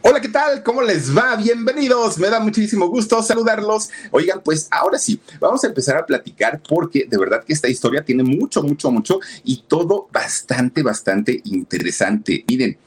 Hola, ¿qué tal? ¿Cómo les va? Bienvenidos. Me da muchísimo gusto saludarlos. Oigan, pues ahora sí, vamos a empezar a platicar porque de verdad que esta historia tiene mucho, mucho, mucho y todo bastante, bastante interesante. Miren,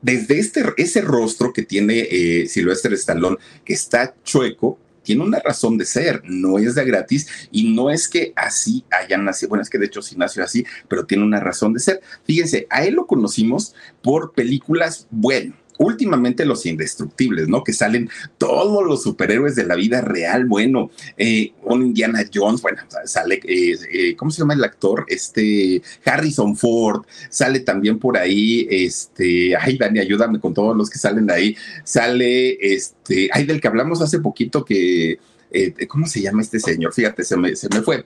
desde este, ese rostro que tiene eh, Sylvester Stallone, que está chueco, tiene una razón de ser, no es de gratis y no es que así hayan nacido, bueno, es que de hecho sí nació así, pero tiene una razón de ser. Fíjense, a él lo conocimos por películas, bueno, últimamente los indestructibles, ¿no? Que salen todos los superhéroes de la vida real, bueno, eh, un Indiana Jones, bueno, sale, eh, eh, ¿cómo se llama el actor? Este, Harrison Ford, sale también por ahí, este, ay, Dani, ayúdame con todos los que salen de ahí, sale, este, ay, del que hablamos hace poquito que, ¿cómo se llama este señor? Fíjate, se me, se me fue.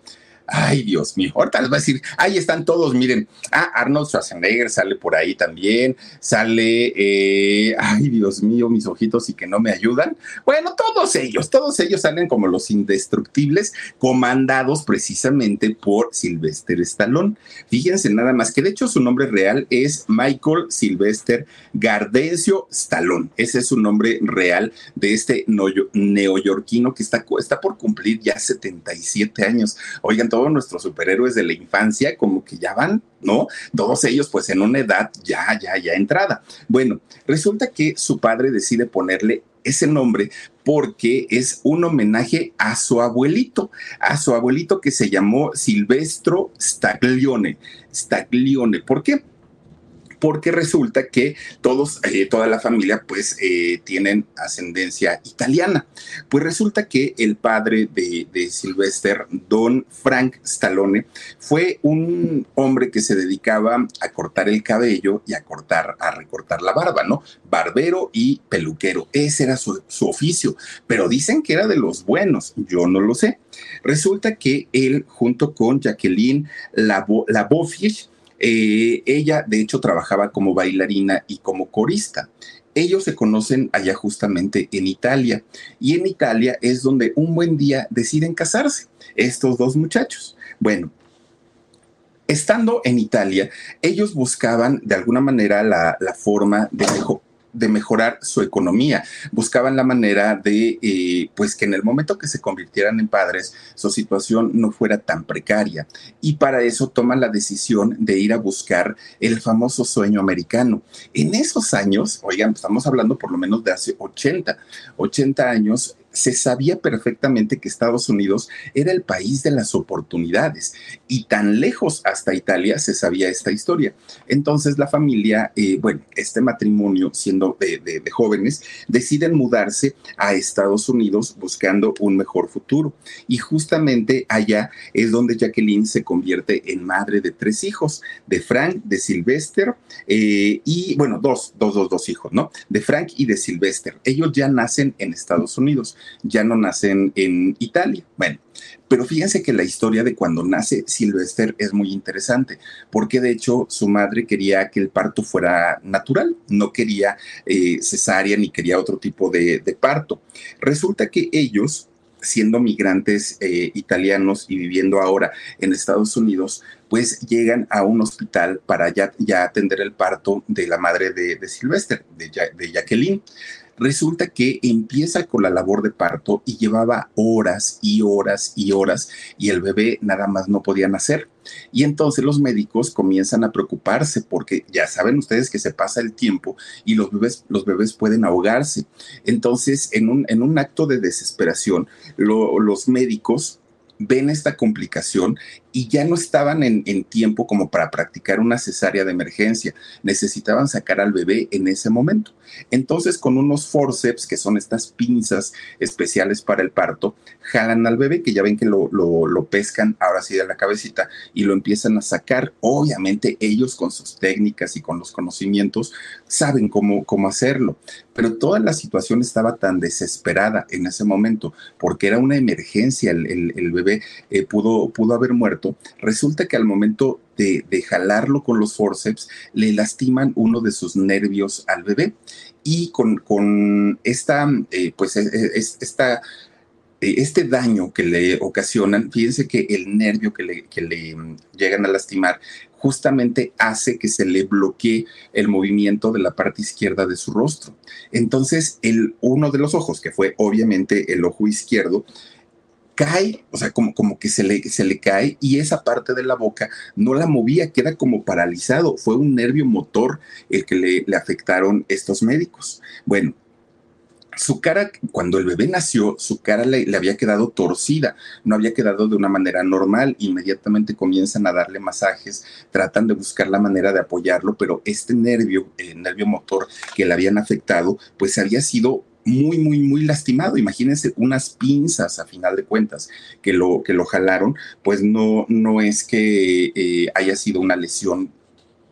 Ay, Dios mío. Ahorita les voy a decir, ahí están todos, miren. Ah, Arnold Schwarzenegger sale por ahí también. Sale, eh, ay, Dios mío, mis ojitos y que no me ayudan. Bueno, todos ellos, todos ellos salen como los indestructibles, comandados precisamente por Sylvester Stallone. Fíjense nada más que de hecho su nombre real es Michael Sylvester Gardencio Stallone. Ese es su nombre real de este neoyorquino que está, está por cumplir ya 77 años. Oigan, todos nuestros superhéroes de la infancia como que ya van, ¿no? Todos ellos pues en una edad ya, ya, ya entrada. Bueno, resulta que su padre decide ponerle ese nombre porque es un homenaje a su abuelito, a su abuelito que se llamó Silvestro Staglione. Staglione, ¿por qué? Porque resulta que todos, eh, toda la familia, pues eh, tienen ascendencia italiana. Pues resulta que el padre de, de Sylvester, don Frank Stallone, fue un hombre que se dedicaba a cortar el cabello y a cortar, a recortar la barba, ¿no? Barbero y peluquero. Ese era su, oficio, pero dicen que era de los buenos, yo no lo sé. Resulta que él, junto con Jacqueline Labofish, eh, ella, de hecho, trabajaba como bailarina y como corista. Ellos se conocen allá justamente en Italia y en Italia es donde un buen día deciden casarse estos dos muchachos. Bueno, estando en Italia, ellos buscaban de alguna manera la, la forma de, de mejorar su economía. Buscaban la manera de, eh, pues que en el momento que se convirtieran en padres, su situación no fuera tan precaria. Y para eso toman la decisión de ir a buscar el famoso sueño americano. En esos años, oigan, estamos hablando por lo menos de hace 80, 80 años, se sabía perfectamente que Estados Unidos era el país de las oportunidades y tan lejos hasta Italia se sabía esta historia. Entonces la familia, eh, bueno, este matrimonio siendo de, de, jóvenes, deciden mudarse a Estados Unidos buscando un mejor futuro. Y justamente allá es donde Jacqueline se convierte en madre de tres hijos, de Frank, de Sylvester eh, y, bueno, dos, dos, dos, dos hijos, ¿no? De Frank y de Sylvester. Ellos ya nacen en Estados Unidos ya no nacen en Italia. Bueno, pero fíjense que la historia de cuando nace Sylvester es muy interesante, porque de hecho su madre quería que el parto fuera natural, no quería eh, cesárea ni quería otro tipo de, parto. Resulta que ellos, siendo migrantes eh, italianos y viviendo ahora en Estados Unidos, pues llegan a un hospital para ya, atender el parto de la madre de, de Sylvester, de Jacqueline. Resulta que empieza con la labor de parto y llevaba horas y horas y horas y el bebé nada más no podía nacer. Y entonces los médicos comienzan a preocuparse porque ya saben ustedes que se pasa el tiempo y los bebés, los bebés pueden ahogarse. Entonces, en un, en un acto de desesperación, los médicos ven esta complicación y ya no estaban en, tiempo como para practicar una cesárea de emergencia. Necesitaban sacar al bebé en ese momento. Entonces, con unos forceps, que son estas pinzas especiales para el parto, jalan al bebé, que ya ven que lo, pescan ahora sí de la cabecita y lo empiezan a sacar. Obviamente ellos con sus técnicas y con los conocimientos saben cómo, cómo hacerlo. Pero toda la situación estaba tan desesperada en ese momento, porque era una emergencia, el, bebé eh, pudo, pudo haber muerto resulta que al momento de, jalarlo con los forceps, le lastiman uno de sus nervios al bebé. Y con, esta, eh, pues, esta eh, este daño que le ocasionan, fíjense que el nervio que le, que le, mm, llegan a lastimar justamente hace que se le bloquee el movimiento de la parte izquierda de su rostro. Entonces, el, uno de los ojos, que fue obviamente el ojo izquierdo, cae, o sea, como, como que se le, se le cae y esa parte de la boca no la movía, queda como paralizado. Fue un nervio motor el que le, le afectaron estos médicos. Bueno, su cara, cuando el bebé nació, su cara le, había quedado torcida, no había quedado de una manera normal. Inmediatamente comienzan a darle masajes, tratan de buscar la manera de apoyarlo, pero este nervio, el nervio motor que le habían afectado, pues había sido muy, muy, muy lastimado. Imagínense unas pinzas a final de cuentas que lo, que lo jalaron, pues no, no es que eh, haya sido una lesión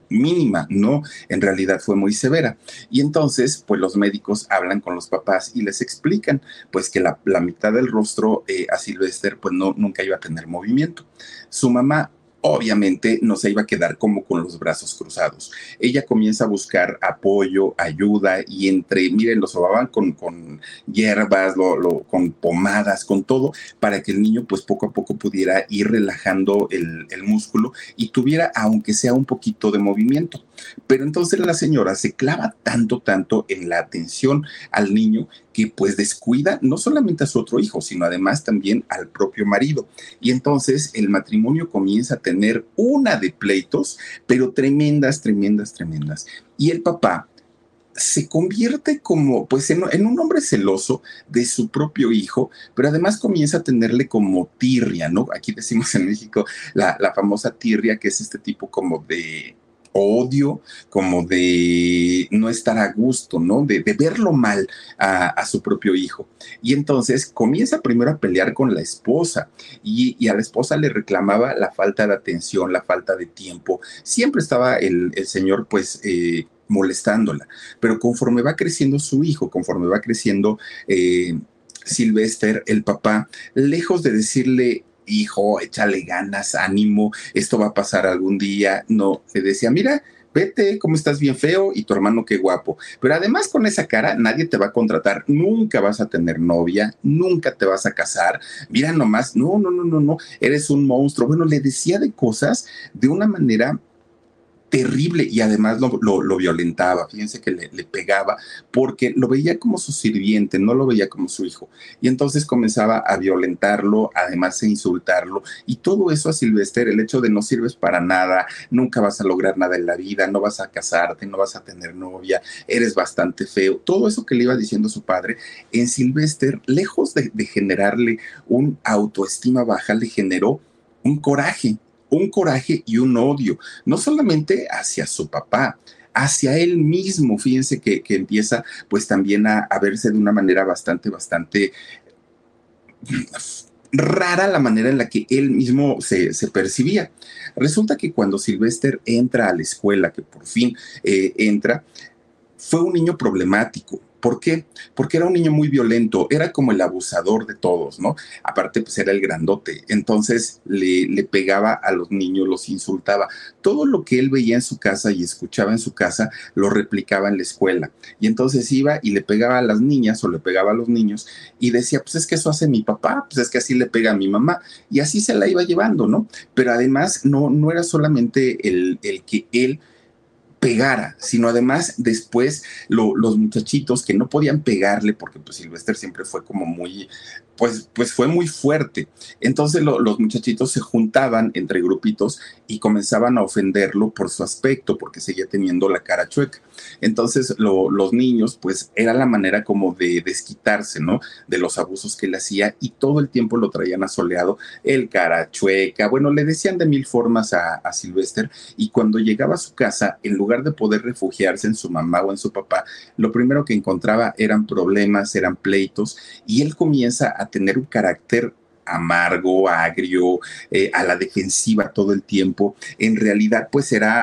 mínima, no, en realidad fue muy severa. Y entonces, pues los médicos hablan con los papás y les explican, pues que la, mitad del rostro eh, a Sylvester, pues no, nunca iba a tener movimiento. Su mamá obviamente no se iba a quedar como con los brazos cruzados. Ella comienza a buscar apoyo, ayuda y entre, miren, lo sobaban con, con hierbas, lo, con pomadas, con todo, para que el niño pues poco a poco pudiera ir relajando el, el músculo y tuviera, aunque sea un poquito de movimiento. Pero entonces la señora se clava tanto, tanto en la atención al niño que pues descuida no solamente a su otro hijo, sino además también al propio marido. Y entonces el matrimonio comienza a tener una de pleitos, pero tremendas, tremendas, tremendas. Y el papá se convierte como, pues, en, un hombre celoso de su propio hijo, pero además comienza a tenerle como tirria, ¿no? Aquí decimos en México la, la famosa tirria, que es este tipo como de odio, como de no estar a gusto, ¿no? De, verlo mal a, su propio hijo. Y entonces comienza primero a pelear con la esposa y, a la esposa le reclamaba la falta de atención, la falta de tiempo. Siempre estaba el, señor pues... Eh, molestándola, pero conforme va creciendo su hijo, conforme va creciendo eh, Sylvester, el papá, lejos de decirle, hijo, échale ganas, ánimo, esto va a pasar algún día. No, le decía, mira, vete, cómo estás bien feo y tu hermano qué guapo. Pero además con esa cara nadie te va a contratar, nunca vas a tener novia, nunca te vas a casar. Mira nomás, no, no, no, no, no, eres un monstruo. Bueno, le decía de cosas de una manera terrible y además lo, violentaba, fíjense que le, pegaba porque lo veía como su sirviente, no lo veía como su hijo. Y entonces comenzaba a violentarlo, además de insultarlo y todo eso a Silvester, el hecho de no sirves para nada, nunca vas a lograr nada en la vida, no vas a casarte, no vas a tener novia, eres bastante feo, todo eso que le iba diciendo su padre, en Silvester, lejos de generarle un autoestima baja, le generó un coraje, un coraje y un odio, no solamente hacia su papá, hacia él mismo. Fíjense que, empieza pues también a, verse de una manera bastante, bastante rara la manera en la que él mismo se, percibía. Resulta que cuando Sylvester entra a la escuela, que por fin eh, entra, fue un niño problemático. ¿Por qué? Porque era un niño muy violento, era como el abusador de todos, ¿no? Aparte, pues era el grandote, entonces le, le, pegaba a los niños, los insultaba. Todo lo que él veía en su casa y escuchaba en su casa, lo replicaba en la escuela. Y entonces iba y le pegaba a las niñas o le pegaba a los niños y decía, pues es que eso hace mi papá, pues es que así le pega a mi mamá. Y así se la iba llevando, ¿no? Pero además no, no era solamente el, el que él pegara, sino además después los muchachitos que no podían pegarle, porque pues Sylvester siempre fue como muy, pues, pues fue muy fuerte. Entonces los muchachitos se juntaban entre grupitos y comenzaban a ofenderlo por su aspecto, porque seguía teniendo la cara chueca. Entonces los niños, pues era la manera como de desquitarse, ¿no? De los abusos que él hacía y todo el tiempo lo traían asoleado, el cara chueca, bueno, le decían de mil formas a, a Sylvester y cuando llegaba a su casa, en lugar de poder refugiarse en su mamá o en su papá, lo primero que encontraba eran problemas, eran pleitos y él comienza a tener un carácter amargo, agrio, eh, a la defensiva todo el tiempo, en realidad pues era...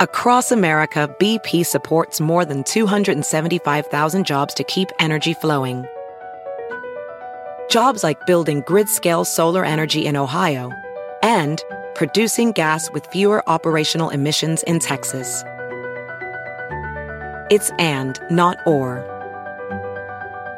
Across America, BP supports more than 275,000 jobs to keep energy flowing. Jobs like building grid-scale solar energy in Ohio and producing gas with fewer operational emissions in Texas. It's and, not or.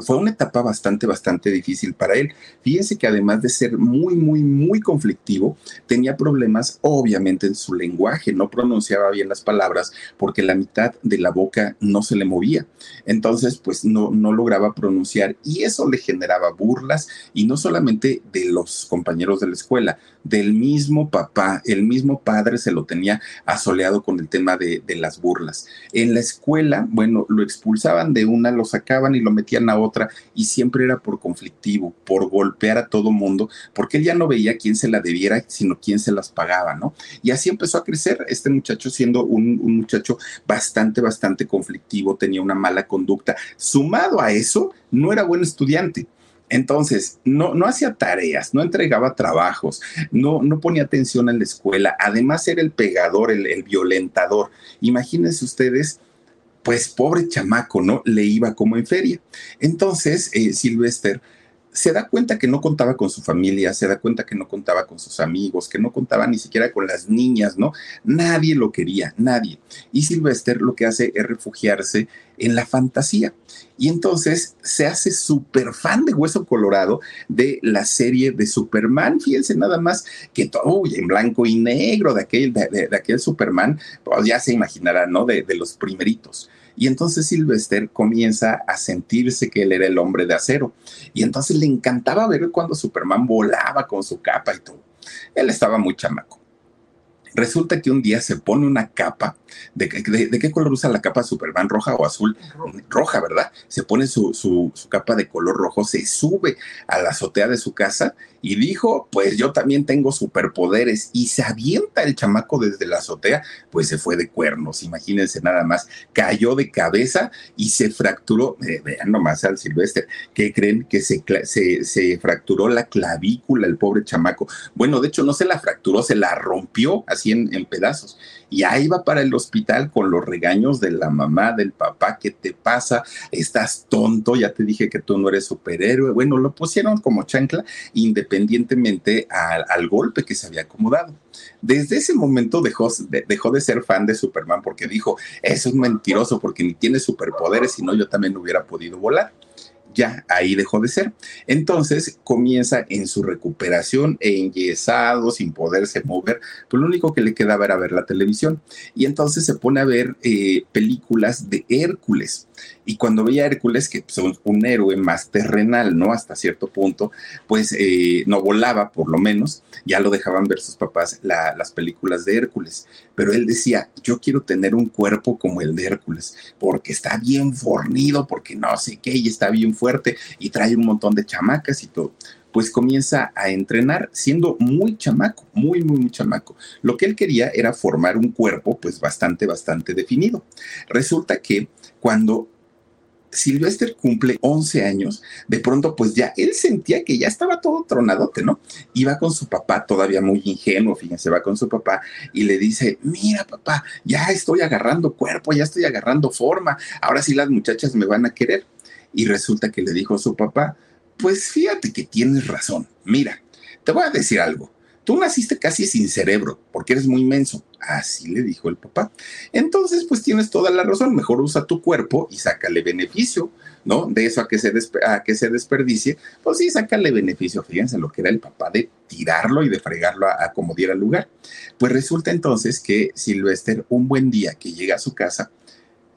Fue una etapa bastante, bastante difícil para él. Fíjense que además de ser muy, muy, muy conflictivo, tenía problemas obviamente en su lenguaje, no pronunciaba bien las palabras porque la mitad de la boca no se le movía. Entonces, pues no, no lograba pronunciar y eso le generaba burlas y no solamente de los compañeros de la escuela, del mismo papá, el mismo padre se lo tenía asoleado con el tema de, de las burlas. En la escuela, bueno, lo expulsaban de una, lo sacaban y lo metían a otra y siempre era por conflictivo, por golpear a todo mundo, porque él ya no veía quién se la debiera, sino quién se las pagaba, ¿no? Y así empezó a crecer este muchacho siendo un, un muchacho bastante, bastante conflictivo, tenía una mala conducta. Sumado a eso, no era buen estudiante. Entonces, no, no hacía tareas, no entregaba trabajos, no, no ponía atención en la escuela. Además, era el pegador, el, el violentador. Imagínense ustedes pues pobre chamaco, ¿no? Le iba como en feria. Entonces, eh, Sylvester se da cuenta que no contaba con su familia, se da cuenta que no contaba con sus amigos, que no contaba ni siquiera con las niñas, ¿no? Nadie lo quería, nadie. Y Sylvester lo que hace es refugiarse en la fantasía. Y entonces se hace súper fan de Hueso Colorado de la serie de Superman. Fíjense nada más que todo en blanco y negro de aquel, de, aquel Superman, pues ya se imaginará, ¿no? De, de los primeritos. Y entonces Sylvester comienza a sentirse que él era el hombre de acero. Y entonces le encantaba ver cuando Superman volaba con su capa y todo. Él estaba muy chamaco. Resulta que un día se pone una capa. ¿De, qué color usa la capa Superman? ¿Roja o azul? Roja, ¿verdad? Se pone su, su, capa de color rojo, se sube a la azotea de su casa y dijo, pues yo también tengo superpoderes. Y se avienta el chamaco desde la azotea, pues se fue de cuernos, imagínense nada más. Cayó de cabeza y se fracturó, eh, vean nomás al Silvestre, ¿qué creen? Que se, se, se fracturó la clavícula el pobre chamaco. Bueno, de hecho no se la fracturó, se la rompió así en, en pedazos y ahí va para el hospital con los regaños de la mamá, del papá, ¿qué te pasa? Estás tonto, ya te dije que tú no eres superhéroe. Bueno, lo pusieron como chancla independientemente al, golpe que se había acomodado. Desde ese momento dejó de, dejó de ser fan de Superman porque dijo, es mentiroso porque ni tiene superpoderes, si no yo también hubiera podido volar ya ahí dejó de ser. Entonces comienza en su recuperación enyesado, sin poderse mover, pues lo único que le quedaba era ver la televisión. Y entonces se pone a ver eh, películas de Hércules. Y cuando veía a Hércules, que es un héroe más terrenal, ¿no? Hasta cierto punto, pues eh, no volaba, por lo menos, ya lo dejaban ver sus papás las películas de Hércules. Pero él decía, yo quiero tener un cuerpo como el de Hércules, porque está bien fornido, porque no sé qué, y está bien fuerte, y trae un montón de chamacas y todo pues comienza a entrenar siendo muy chamaco, muy, muy, muy chamaco. Lo que él quería era formar un cuerpo pues bastante, bastante definido. Resulta que cuando Sylvester cumple 11 años, de pronto pues ya él sentía que ya estaba todo tronadote, ¿no? Iba con su papá, todavía muy ingenuo, fíjense, va con su papá y le dice, mira papá, ya estoy agarrando cuerpo, ya estoy agarrando forma, ahora sí las muchachas me van a querer. Y resulta que le dijo a su papá, pues fíjate que tienes razón, mira, te voy a decir algo, Tú naciste casi sin cerebro, porque eres muy inmenso. Así le dijo el papá. Entonces, pues tienes toda la razón. Mejor usa tu cuerpo y sácale beneficio, ¿no? De eso a que se, a que se desperdicie, pues sí, sácale beneficio. Fíjense lo que era el papá de tirarlo y de fregarlo a, a como diera lugar. Pues resulta entonces que Silvester, un buen día que llega a su casa,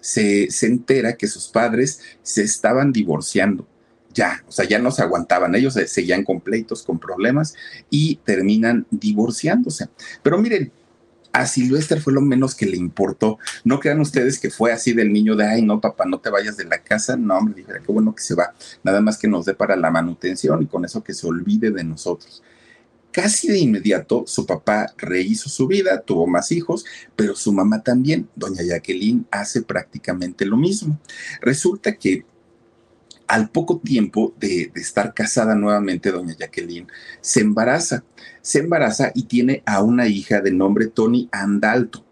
se, se entera que sus padres se estaban divorciando ya, o sea, ya no se aguantaban, ellos seguían completos, con problemas y terminan divorciándose. Pero miren, a Silvestre fue lo menos que le importó. No crean ustedes que fue así del niño de, ay, no, papá, no te vayas de la casa. No, hombre, dije, qué bueno que se va. Nada más que nos dé para la manutención y con eso que se olvide de nosotros. Casi de inmediato, su papá rehizo su vida, tuvo más hijos, pero su mamá también, doña Jacqueline, hace prácticamente lo mismo. Resulta que al poco tiempo de, estar casada nuevamente, doña Jacqueline, se embaraza, se embaraza y tiene a una hija de nombre Tony Andalto.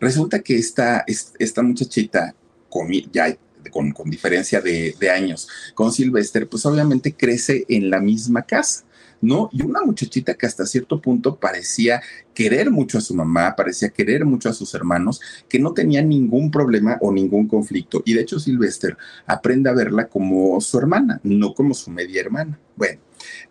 Resulta que esta, esta muchachita, con, ya con, diferencia de, de años, con Sylvester, pues obviamente crece en la misma casa. ¿No? Y una muchachita que hasta cierto punto parecía querer mucho a su mamá, parecía querer mucho a sus hermanos, que no tenía ningún problema o ningún conflicto. Y de hecho, Sylvester aprende a verla como su hermana, no como su media hermana. Bueno,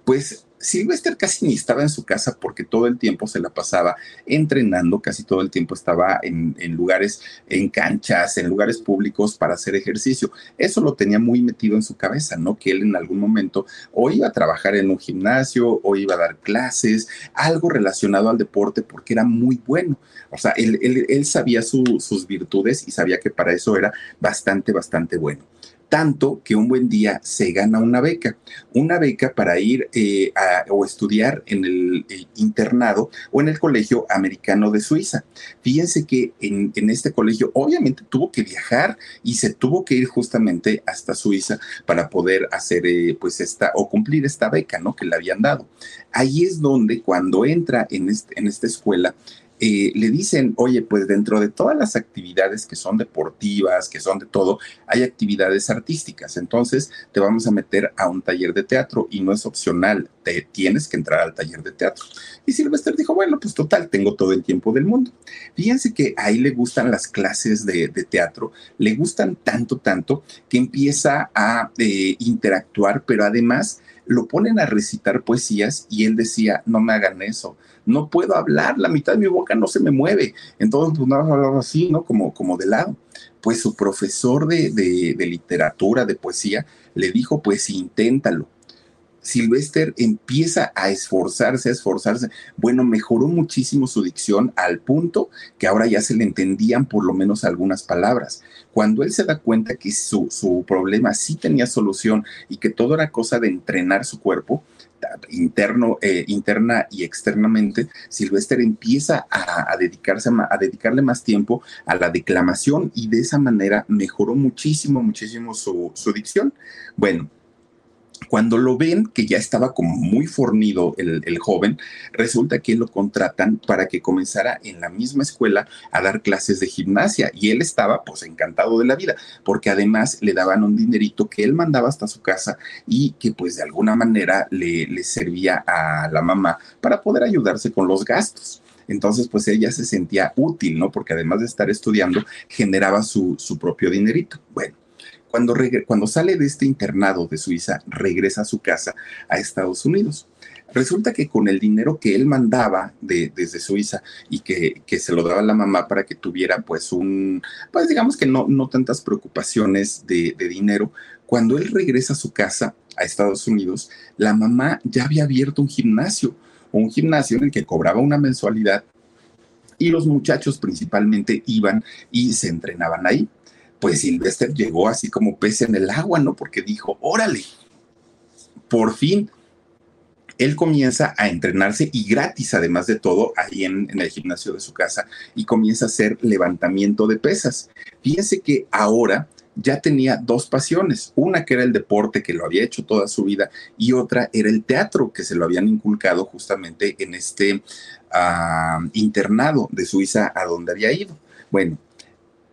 pues Sylvester casi ni estaba en su casa porque todo el tiempo se la pasaba entrenando, casi todo el tiempo estaba en, lugares, en canchas, en lugares públicos para hacer ejercicio. Eso lo tenía muy metido en su cabeza, ¿no? Que él en algún momento o iba a trabajar en un gimnasio o iba a dar clases, algo relacionado al deporte porque era muy bueno. O sea, él, él, sabía sus virtudes y sabía que para eso era bastante, bastante bueno tanto que un buen día se gana una beca, una beca para ir eh, a, o estudiar en el, internado o en el Colegio Americano de Suiza. Fíjense que en, este colegio obviamente tuvo que viajar y se tuvo que ir justamente hasta Suiza para poder hacer eh, pues esta o cumplir esta beca, ¿no? Que le habían dado. Ahí es donde cuando entra en, en esta escuela, eh, le dicen, oye, pues dentro de todas las actividades que son deportivas, que son de todo, hay actividades artísticas. Entonces te vamos a meter a un taller de teatro y no es opcional, te tienes que entrar al taller de teatro. Y Sylvester dijo, bueno, pues total, tengo todo el tiempo del mundo. Fíjense que ahí le gustan las clases de, teatro, le gustan tanto, tanto, que empieza a eh, interactuar, pero además lo ponen a recitar poesías y él decía, no me hagan eso no puedo hablar, la mitad de mi boca no se me mueve. Entonces, pues nada más así, ¿no? Como, como de lado. Pues su profesor de, de literatura, de poesía, le dijo, pues inténtalo. Sylvester empieza a esforzarse, a esforzarse. Bueno, mejoró muchísimo su dicción al punto que ahora ya se le entendían por lo menos algunas palabras. Cuando él se da cuenta que su, su problema sí tenía solución y que todo era cosa de entrenar su cuerpo, interno, eh, interna y externamente, Sylvester empieza a, dedicarse a, dedicarle más tiempo a la declamación y de esa manera mejoró muchísimo, muchísimo su, su dicción. Bueno, cuando lo ven que ya estaba como muy fornido el, joven, resulta que lo contratan para que comenzara en la misma escuela a dar clases de gimnasia y él estaba pues encantado de la vida porque además le daban un dinerito que él mandaba hasta su casa y que pues de alguna manera le, le servía a la mamá para poder ayudarse con los gastos. Entonces, pues ella se sentía útil, ¿no? Porque además de estar estudiando, generaba su, su propio dinerito. Bueno, cuando, cuando sale de este internado de Suiza, regresa a su casa a Estados Unidos. Resulta que con el dinero que él mandaba de, desde Suiza y que, se lo daba la mamá para que tuviera pues un, pues digamos que no, tantas preocupaciones de dinero, cuando él regresa a su casa a Estados Unidos, la mamá ya había abierto un gimnasio, un gimnasio en el que cobraba una mensualidad y los muchachos principalmente iban y se entrenaban ahí pues Sylvester llegó así como pez en el agua, ¿no? Porque dijo, órale, por fin. Él comienza a entrenarse y gratis, además de todo, ahí en, el gimnasio de su casa y comienza a hacer levantamiento de pesas. Fíjense que ahora ya tenía dos pasiones, una que era el deporte, que lo había hecho toda su vida, y otra era el teatro, que se lo habían inculcado justamente en este ah, internado de Suiza a donde había ido. Bueno,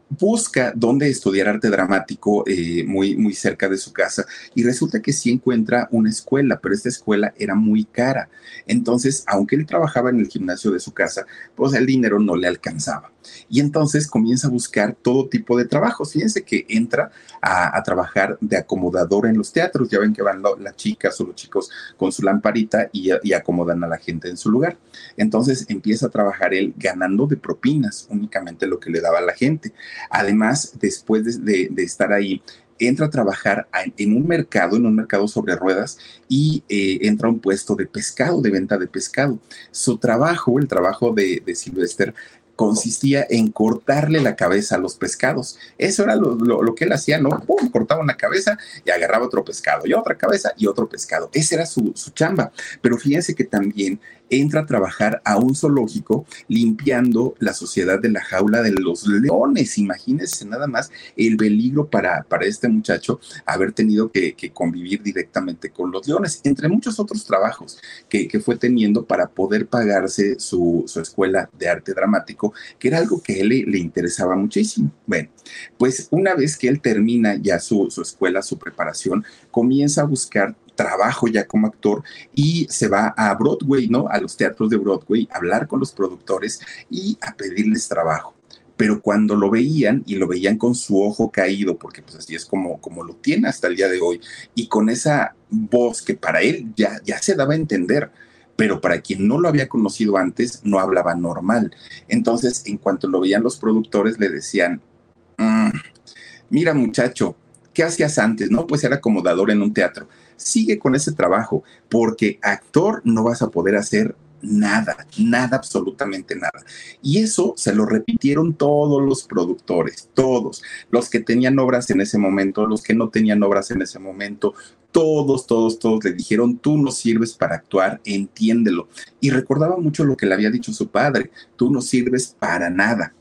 busca dónde estudiar arte dramático eh, muy, muy cerca de su casa y resulta que sí encuentra una escuela, pero esta escuela era muy cara. Entonces, aunque él trabajaba en el gimnasio de su casa, pues el dinero no le alcanzaba. Y entonces comienza a buscar todo tipo de trabajos. Fíjense que entra a, trabajar de acomodador en los teatros. Ya ven que van las chicas o los chicos con su lamparita y, acomodan a la gente en su lugar. Entonces empieza a trabajar él ganando de propinas únicamente lo que le daba a la gente. Además, después de, estar ahí, entra a trabajar en un mercado, en un mercado sobre ruedas, y eh, entra a un puesto de pescado, de venta de pescado. Su trabajo, el trabajo de, de Sylvester, consistía en cortarle la cabeza a los pescados. Eso era lo, que él hacía, ¿no? ¡Pum! Cortaba una cabeza y agarraba otro pescado, y otra cabeza y otro pescado. Esa era su, su chamba. Pero fíjense que también entra a trabajar a un zoológico limpiando la sociedad de la jaula de los leones. Imagínense nada más el peligro para, para este muchacho haber tenido que, convivir directamente con los leones, entre muchos otros trabajos que, fue teniendo para poder pagarse su, escuela de arte dramático, que era algo que a él le, interesaba muchísimo. Bueno, pues una vez que él termina ya su, su escuela, su preparación, comienza a buscar trabajo ya como actor y se va a Broadway, ¿no? A los teatros de Broadway, a hablar con los productores y a pedirles trabajo pero cuando lo veían y lo veían con su ojo caído, porque pues así es como, como lo tiene hasta el día de hoy, y con esa voz que para él ya, ya se daba a entender, pero para quien no lo había conocido antes, no hablaba normal. Entonces, en cuanto lo veían los productores, le decían, mm, mira muchacho, ¿qué hacías antes? No, pues era acomodador en un teatro sigue con ese trabajo, porque actor no vas a poder hacer nada, nada, absolutamente nada. Y eso se lo repitieron todos los productores, todos, los que tenían obras en ese momento, los que no tenían obras en ese momento, todos, todos, todos le dijeron, tú no sirves para actuar, entiéndelo. Y recordaba mucho lo que le había dicho su padre, tú no sirves para nada.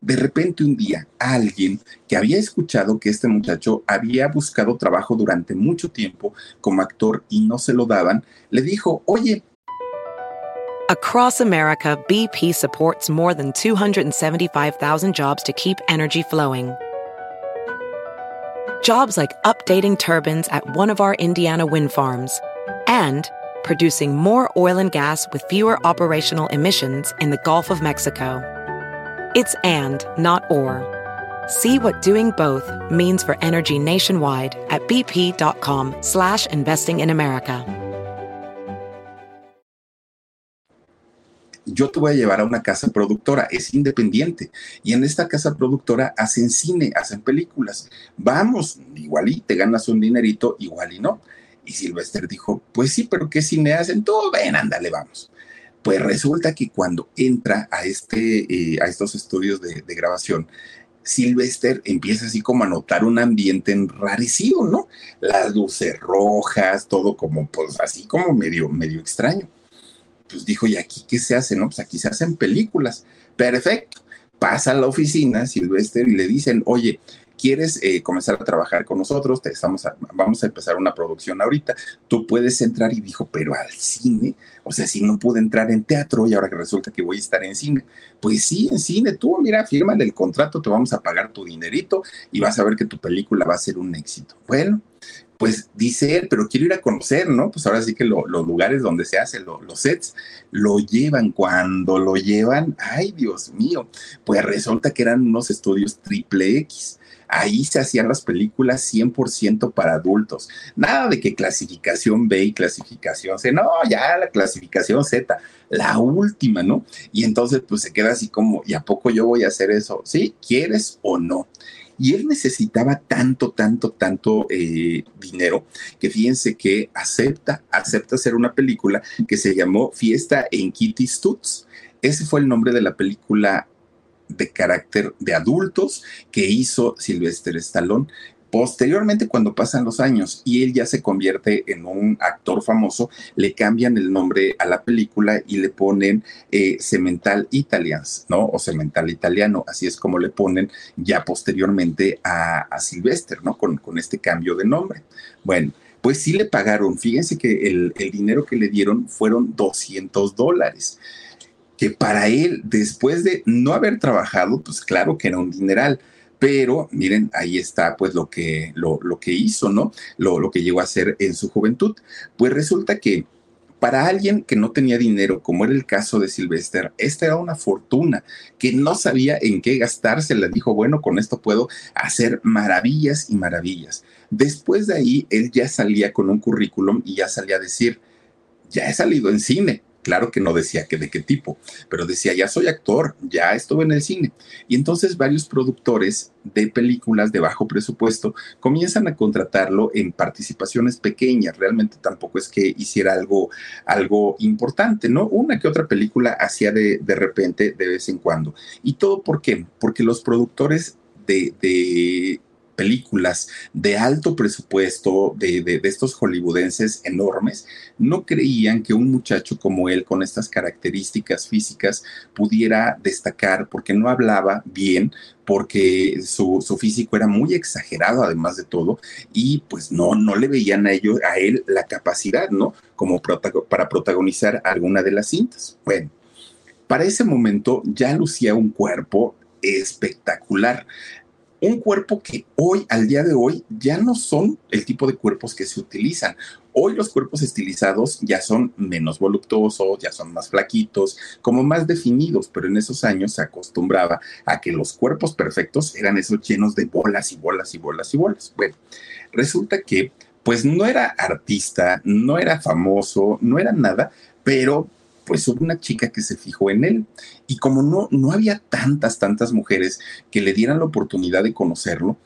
De repente un día alguien que había escuchado que este muchacho había buscado trabajo durante mucho tiempo como actor y no se lo daban, le dijo, oye, Across America, BP supports more than 275,000 jobs to keep energy flowing. Jobs like updating turbines at one of our Indiana wind farms and producing more oil and gas with fewer operational emissions in the Gulf of Mexico. It's and, not or. See what doing both means for energy nationwide at bp.com slash investing in America. Yo te voy a llevar a una casa productora, es independiente. Y en esta casa productora hacen cine, hacen películas. Vamos, igual y te ganas un dinerito, igual y no. Y Sylvester dijo, pues sí, pero ¿qué cine hacen? Todo, ven, ándale, vamos. Pues resulta que cuando entra a, este, eh, a estos estudios de, grabación, Sylvester empieza así como a notar un ambiente enrarecido, ¿no? Las luces rojas, todo como, pues así como medio, medio extraño. Pues dijo, ¿y aquí qué se hace? No, pues aquí se hacen películas. Perfecto. Pasa a la oficina Sylvester y le dicen, oye, ¿quieres eh, comenzar a trabajar con nosotros? Te estamos vamos a empezar una producción ahorita. Tú puedes entrar y dijo, pero al cine, o sea, si no pude entrar en teatro y ahora que resulta que voy a estar en cine, pues sí, en cine, tú mira, fírmale el contrato, te vamos a pagar tu dinerito y vas a ver que tu película va a ser un éxito. Bueno, pues dice él, pero quiero ir a conocer, ¿no? Pues ahora sí que los lugares donde se hacen los sets lo llevan. Cuando lo llevan, ay Dios mío, pues resulta que eran unos estudios triple X ahí se hacían las películas 100% para adultos. Nada de que clasificación B y clasificación C, no, ya la clasificación Z, la última, ¿no? Y entonces pues se queda así como, ¿y a poco yo voy a hacer eso? ¿Sí? ¿Quieres o no? Y él necesitaba tanto, tanto, tanto eh, dinero que fíjense que acepta, acepta hacer una película que se llamó Fiesta en Kitty Stutz. Ese fue el nombre de la película de carácter de adultos que hizo Sylvester Stallone. Posteriormente, cuando pasan los años y él ya se convierte en un actor famoso, le cambian el nombre a la película y le ponen eh, Cemental Italians, ¿no? O Cemental Italiano, así es como le ponen ya posteriormente a, a Sylvester, ¿no? Con, con, este cambio de nombre. Bueno, pues sí le pagaron, fíjense que el, el dinero que le dieron fueron 200 dólares que para él, después de no haber trabajado, pues claro que era un dineral. Pero miren, ahí está pues lo que, lo, lo que hizo, ¿no? Lo, lo que llegó a hacer en su juventud. Pues resulta que para alguien que no tenía dinero, como era el caso de Sylvester, esta era una fortuna que no sabía en qué gastarse. Le dijo, bueno, con esto puedo hacer maravillas y maravillas. Después de ahí, él ya salía con un currículum y ya salía a decir, ya he salido en cine, Claro que no decía que de qué tipo, pero decía, ya soy actor, ya estuve en el cine. Y entonces varios productores de películas de bajo presupuesto comienzan a contratarlo en participaciones pequeñas. Realmente tampoco es que hiciera algo, algo importante, ¿no? Una que otra película hacía de, de repente, de vez en cuando. ¿Y todo por qué? Porque los productores de, de películas de alto presupuesto, de, estos hollywoodenses enormes, no creían que un muchacho como él, con estas características físicas, pudiera destacar porque no hablaba bien, porque su, físico era muy exagerado además de todo, y pues no, no le veían a, ellos, a él la capacidad, ¿no? Como para protagonizar alguna de las cintas. Bueno, para ese momento ya lucía un cuerpo espectacular un cuerpo que hoy, al día de hoy, ya no son el tipo de cuerpos que se utilizan. Hoy los cuerpos estilizados ya son menos voluptuosos, ya son más flaquitos, como más definidos, pero en esos años se acostumbraba a que los cuerpos perfectos eran esos llenos de bolas y bolas y bolas y bolas. Bueno, resulta que pues no era artista, no era famoso, no era nada, pero pues hubo una chica que se fijó en él. Y como no, no había tantas, tantas mujeres que le dieran la oportunidad de conocerlo,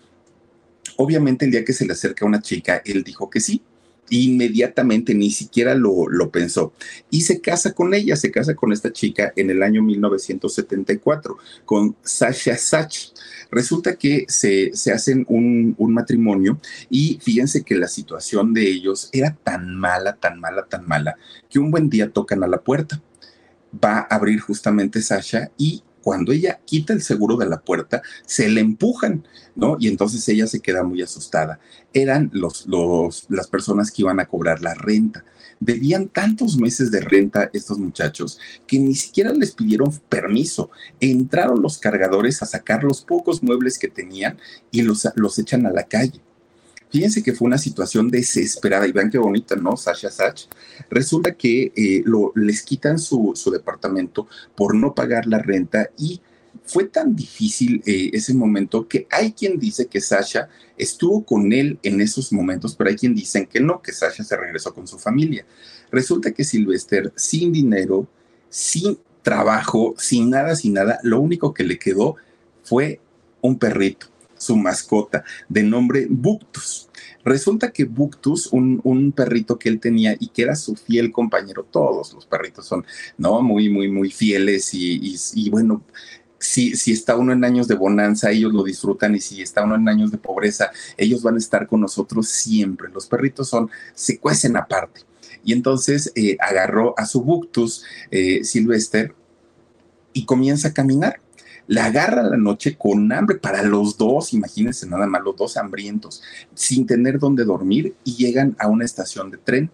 obviamente el día que se le acerca a una chica, él dijo que sí. Inmediatamente, ni siquiera lo, lo, pensó. Y se casa con ella, se casa con esta chica en el año 1974, con Sasha Sach. Resulta que se, se hacen un, un, matrimonio y fíjense que la situación de ellos era tan mala, tan mala, tan mala, que un buen día tocan a la puerta. Va a abrir justamente Sasha y cuando ella quita el seguro de la puerta, se le empujan, ¿no? Y entonces ella se queda muy asustada. Eran los, los, las personas que iban a cobrar la renta. Debían tantos meses de renta estos muchachos que ni siquiera les pidieron permiso. Entraron los cargadores a sacar los pocos muebles que tenían y los, los echan a la calle. Fíjense que fue una situación desesperada y vean qué bonita, ¿no? Sasha Sach. Resulta que eh, lo, les quitan su, su, departamento por no pagar la renta y fue tan difícil eh, ese momento que hay quien dice que Sasha estuvo con él en esos momentos, pero hay quien dicen que no, que Sasha se regresó con su familia. Resulta que Sylvester, sin dinero, sin trabajo, sin nada, sin nada, lo único que le quedó fue un perrito, su mascota, de nombre Buctus. Resulta que Buctus, un, un, perrito que él tenía y que era su fiel compañero, todos los perritos son, ¿no? Muy, muy, muy fieles y, y, bueno, si, si está uno en años de bonanza, ellos lo disfrutan y si está uno en años de pobreza, ellos van a estar con nosotros siempre. Los perritos son, se cuecen aparte. Y entonces eh, agarró a su Buctus eh, Sylvester y comienza a caminar. La agarra la noche con hambre para los dos, imagínense nada más, los dos hambrientos, sin tener dónde dormir y llegan a una estación de tren.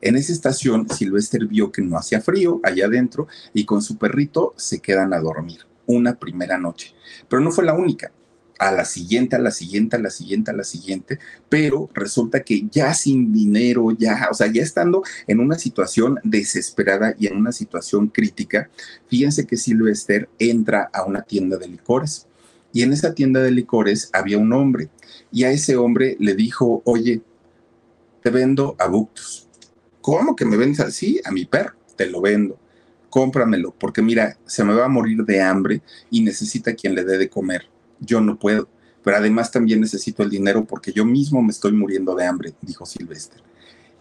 En esa estación, Sylvester vio que no hacía frío allá adentro y con su perrito se quedan a dormir una primera noche. Pero no fue la única. A la siguiente, a la siguiente, a la siguiente, a la siguiente, pero resulta que ya sin dinero, ya, o sea, ya estando en una situación desesperada y en una situación crítica, fíjense que Sylvester entra a una tienda de licores y en esa tienda de licores había un hombre y a ese hombre le dijo, oye, te vendo a Buctus. ¿Cómo que me vendes así? A mi perro, te lo vendo cómpramelo, porque mira, se me va a morir de hambre y necesita quien le dé de comer. Yo no puedo, pero además también necesito el dinero porque yo mismo me estoy muriendo de hambre, dijo Silvestre.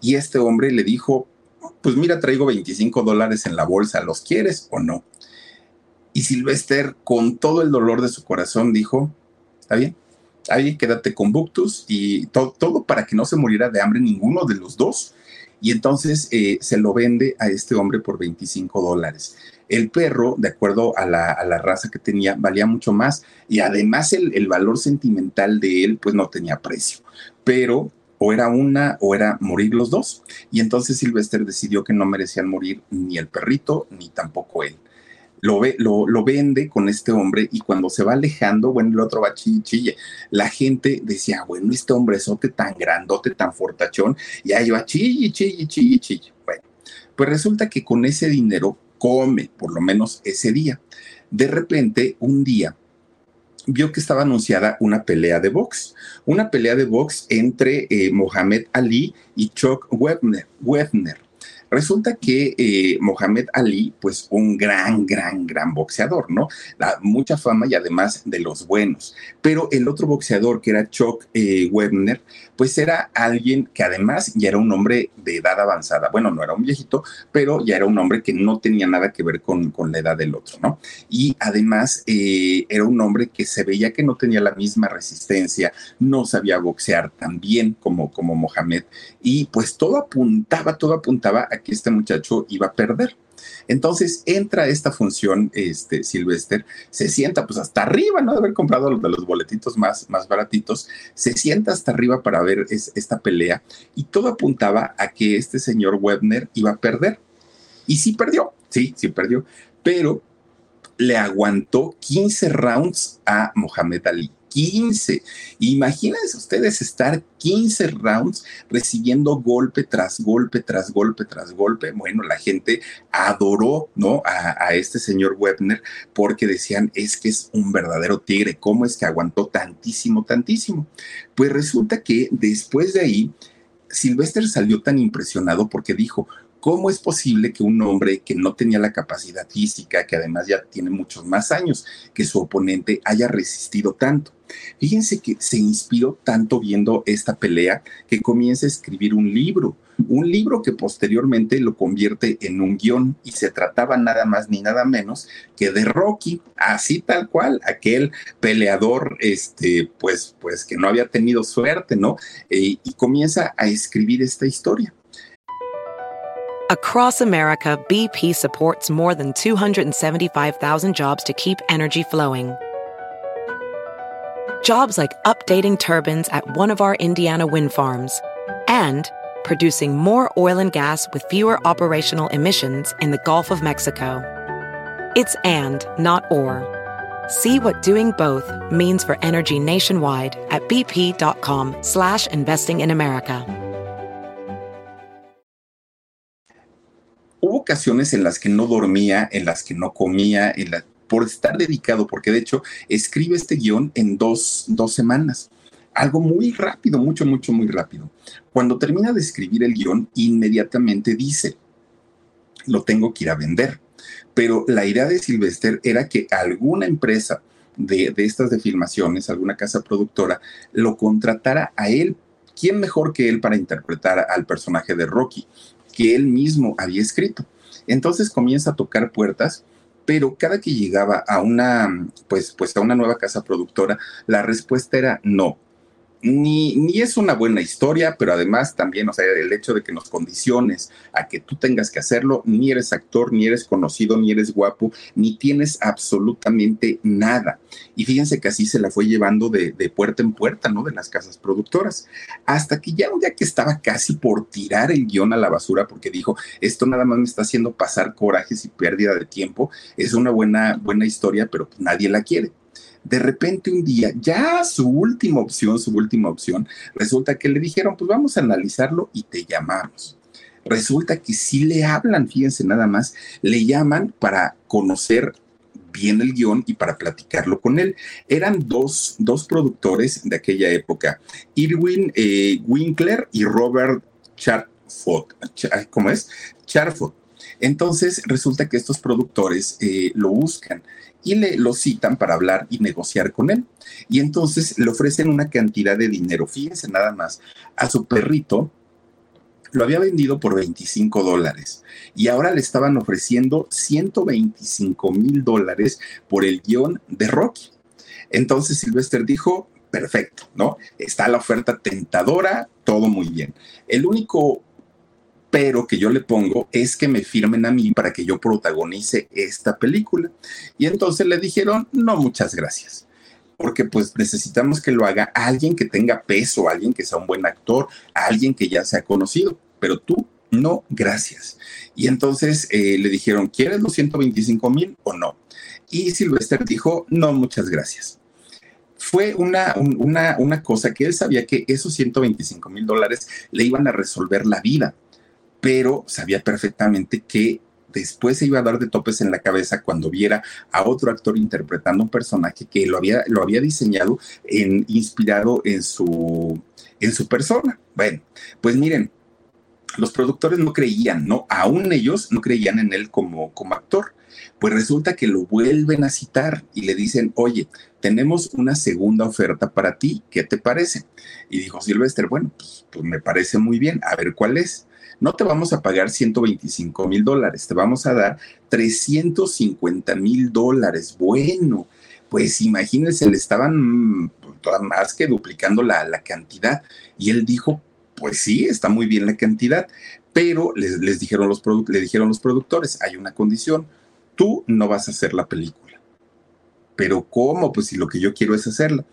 Y este hombre le dijo, pues mira, traigo 25 dólares en la bolsa, ¿los quieres o no? Y Silvester, con todo el dolor de su corazón, dijo, está bien, ahí quédate con Buctus y todo para que no se muriera de hambre ninguno de los dos y entonces eh, se lo vende a este hombre por 25 dólares. El perro, de acuerdo a la, raza que tenía, valía mucho más y además el, valor sentimental de él pues no tenía precio. Pero o era una o era morir los dos. Y entonces Sylvester decidió que no merecían morir ni el perrito ni tampoco él. lo, ve, lo, vende con este hombre y cuando se va alejando, bueno, el otro va chille, chille. La gente decía, bueno, este hombrezote tan grandote, tan fortachón, y ahí va chille, chille, chille, chille. Bueno, pues resulta que con ese dinero come, por lo menos ese día. De repente, un día, vio que estaba anunciada una pelea de box, una pelea de box entre eh, Mohamed Ali y Chuck Webner. Webner. Resulta que eh, Mohamed Ali, pues un gran, gran, gran boxeador, ¿no? Mucha fama y además de los buenos. Pero el otro boxeador, que era Chuck eh, Webner, pues era alguien que además ya era un hombre de edad avanzada. Bueno, no era un viejito, pero ya era un hombre que no tenía nada que ver con, con la edad del otro, ¿no? Y además eh, era un hombre que se veía que no tenía la misma resistencia, no sabía boxear tan bien como, como Mohamed. Y pues todo apuntaba, todo apuntaba a que este muchacho iba a perder. Entonces entra esta función, este Sylvester, se sienta pues hasta arriba, ¿no? De haber comprado los de los boletitos más, más baratitos, se sienta hasta arriba para ver esta pelea y todo apuntaba a que este señor Webner iba a perder. Y sí perdió, sí, sí perdió, pero le aguantó 15 rounds a Mohamed Ali. 15. Imagínense ustedes estar 15 rounds recibiendo golpe tras golpe, tras golpe, tras golpe. Bueno, la gente adoró, ¿no? A, a, este señor Webner porque decían, es que es un verdadero tigre. ¿Cómo es que aguantó tantísimo, tantísimo? Pues resulta que después de ahí, Sylvester salió tan impresionado porque dijo, ¿Cómo es posible que un hombre que no tenía la capacidad física, que además ya tiene muchos más años que su oponente, haya resistido tanto? Fíjense que se inspiró tanto viendo esta pelea que comienza a escribir un libro, un libro que posteriormente lo convierte en un guion y se trataba nada más ni nada menos que de Rocky, así tal cual, aquel peleador, este, pues, pues que no había tenido suerte, ¿no? Eh, y comienza a escribir esta historia. Across America, BP supports more than 275,000 jobs to keep energy flowing. Jobs like updating turbines at one of our Indiana wind farms and producing more oil and gas with fewer operational emissions in the Gulf of Mexico. It's and, not or. See what doing both means for energy nationwide at bp.com slash investing in America. Hubo ocasiones en las que no dormía, en las que no comía, en la, por estar dedicado, porque de hecho escribe este guion en dos, dos semanas. Algo muy rápido, mucho, mucho, muy rápido. Cuando termina de escribir el guion, inmediatamente dice, lo tengo que ir a vender. Pero la idea de Sylvester era que alguna empresa de, de estas de filmaciones, alguna casa productora, lo contratara a él. ¿Quién mejor que él para interpretar al personaje de Rocky? que él mismo había escrito. Entonces comienza a tocar puertas, pero cada que llegaba a una, pues, pues a una nueva casa productora, la respuesta era no ni, ni es una buena historia, pero además también, o sea, el hecho de que nos condiciones a que tú tengas que hacerlo, ni eres actor, ni eres conocido, ni eres guapo, ni tienes absolutamente nada. Y fíjense que así se la fue llevando de, de puerta en puerta, ¿no? De las casas productoras. Hasta que ya un que estaba casi por tirar el guion a la basura, porque dijo, esto nada más me está haciendo pasar corajes y pérdida de tiempo, es una buena, buena historia, pero nadie la quiere de repente un día, ya su última opción, su última opción, resulta que le dijeron, pues vamos a analizarlo y te llamamos. Resulta que sí le hablan, fíjense nada más, le llaman para conocer bien el guion y para platicarlo con él. Eran dos, dos productores de aquella época, Irwin eh, Winkler y Robert Charfot. ¿Cómo es? Charfot. Entonces resulta que estos productores eh, lo buscan y le lo citan para hablar y negociar con él. Y entonces le ofrecen una cantidad de dinero, fíjense nada más, a su perrito lo había vendido por 25 dólares y ahora le estaban ofreciendo 125 mil dólares por el guion de Rocky. Entonces Sylvester dijo, perfecto, ¿no? Está la oferta tentadora, todo muy bien. El único pero que yo le pongo es que me firmen a mí para que yo protagonice esta película. Y entonces le dijeron, no, muchas gracias, porque pues necesitamos que lo haga alguien que tenga peso, alguien que sea un buen actor, alguien que ya sea conocido, pero tú no, gracias. Y entonces eh, le dijeron, ¿quieres los 125 mil o no? Y Sylvester dijo, no, muchas gracias. Fue una, una, una cosa que él sabía que esos 125 mil dólares le iban a resolver la vida, pero sabía perfectamente que después se iba a dar de topes en la cabeza cuando viera a otro actor interpretando un personaje que lo había, lo había diseñado en, inspirado en su, en su persona. Bueno, pues miren, los productores no creían, ¿no? Aún ellos no creían en él como, como actor. Pues resulta que lo vuelven a citar y le dicen, oye, tenemos una segunda oferta para ti, ¿qué te parece? Y dijo Silvester, bueno, pues, pues me parece muy bien, a ver cuál es. No te vamos a pagar 125 mil dólares, te vamos a dar 350 mil dólares. Bueno, pues imagínense, le estaban pues, más que duplicando la, la cantidad. Y él dijo, pues sí, está muy bien la cantidad, pero les, dijeron los le dijeron los productores, hay una condición, tú no vas a hacer la película. Pero ¿cómo? Pues si lo que yo quiero es hacerla.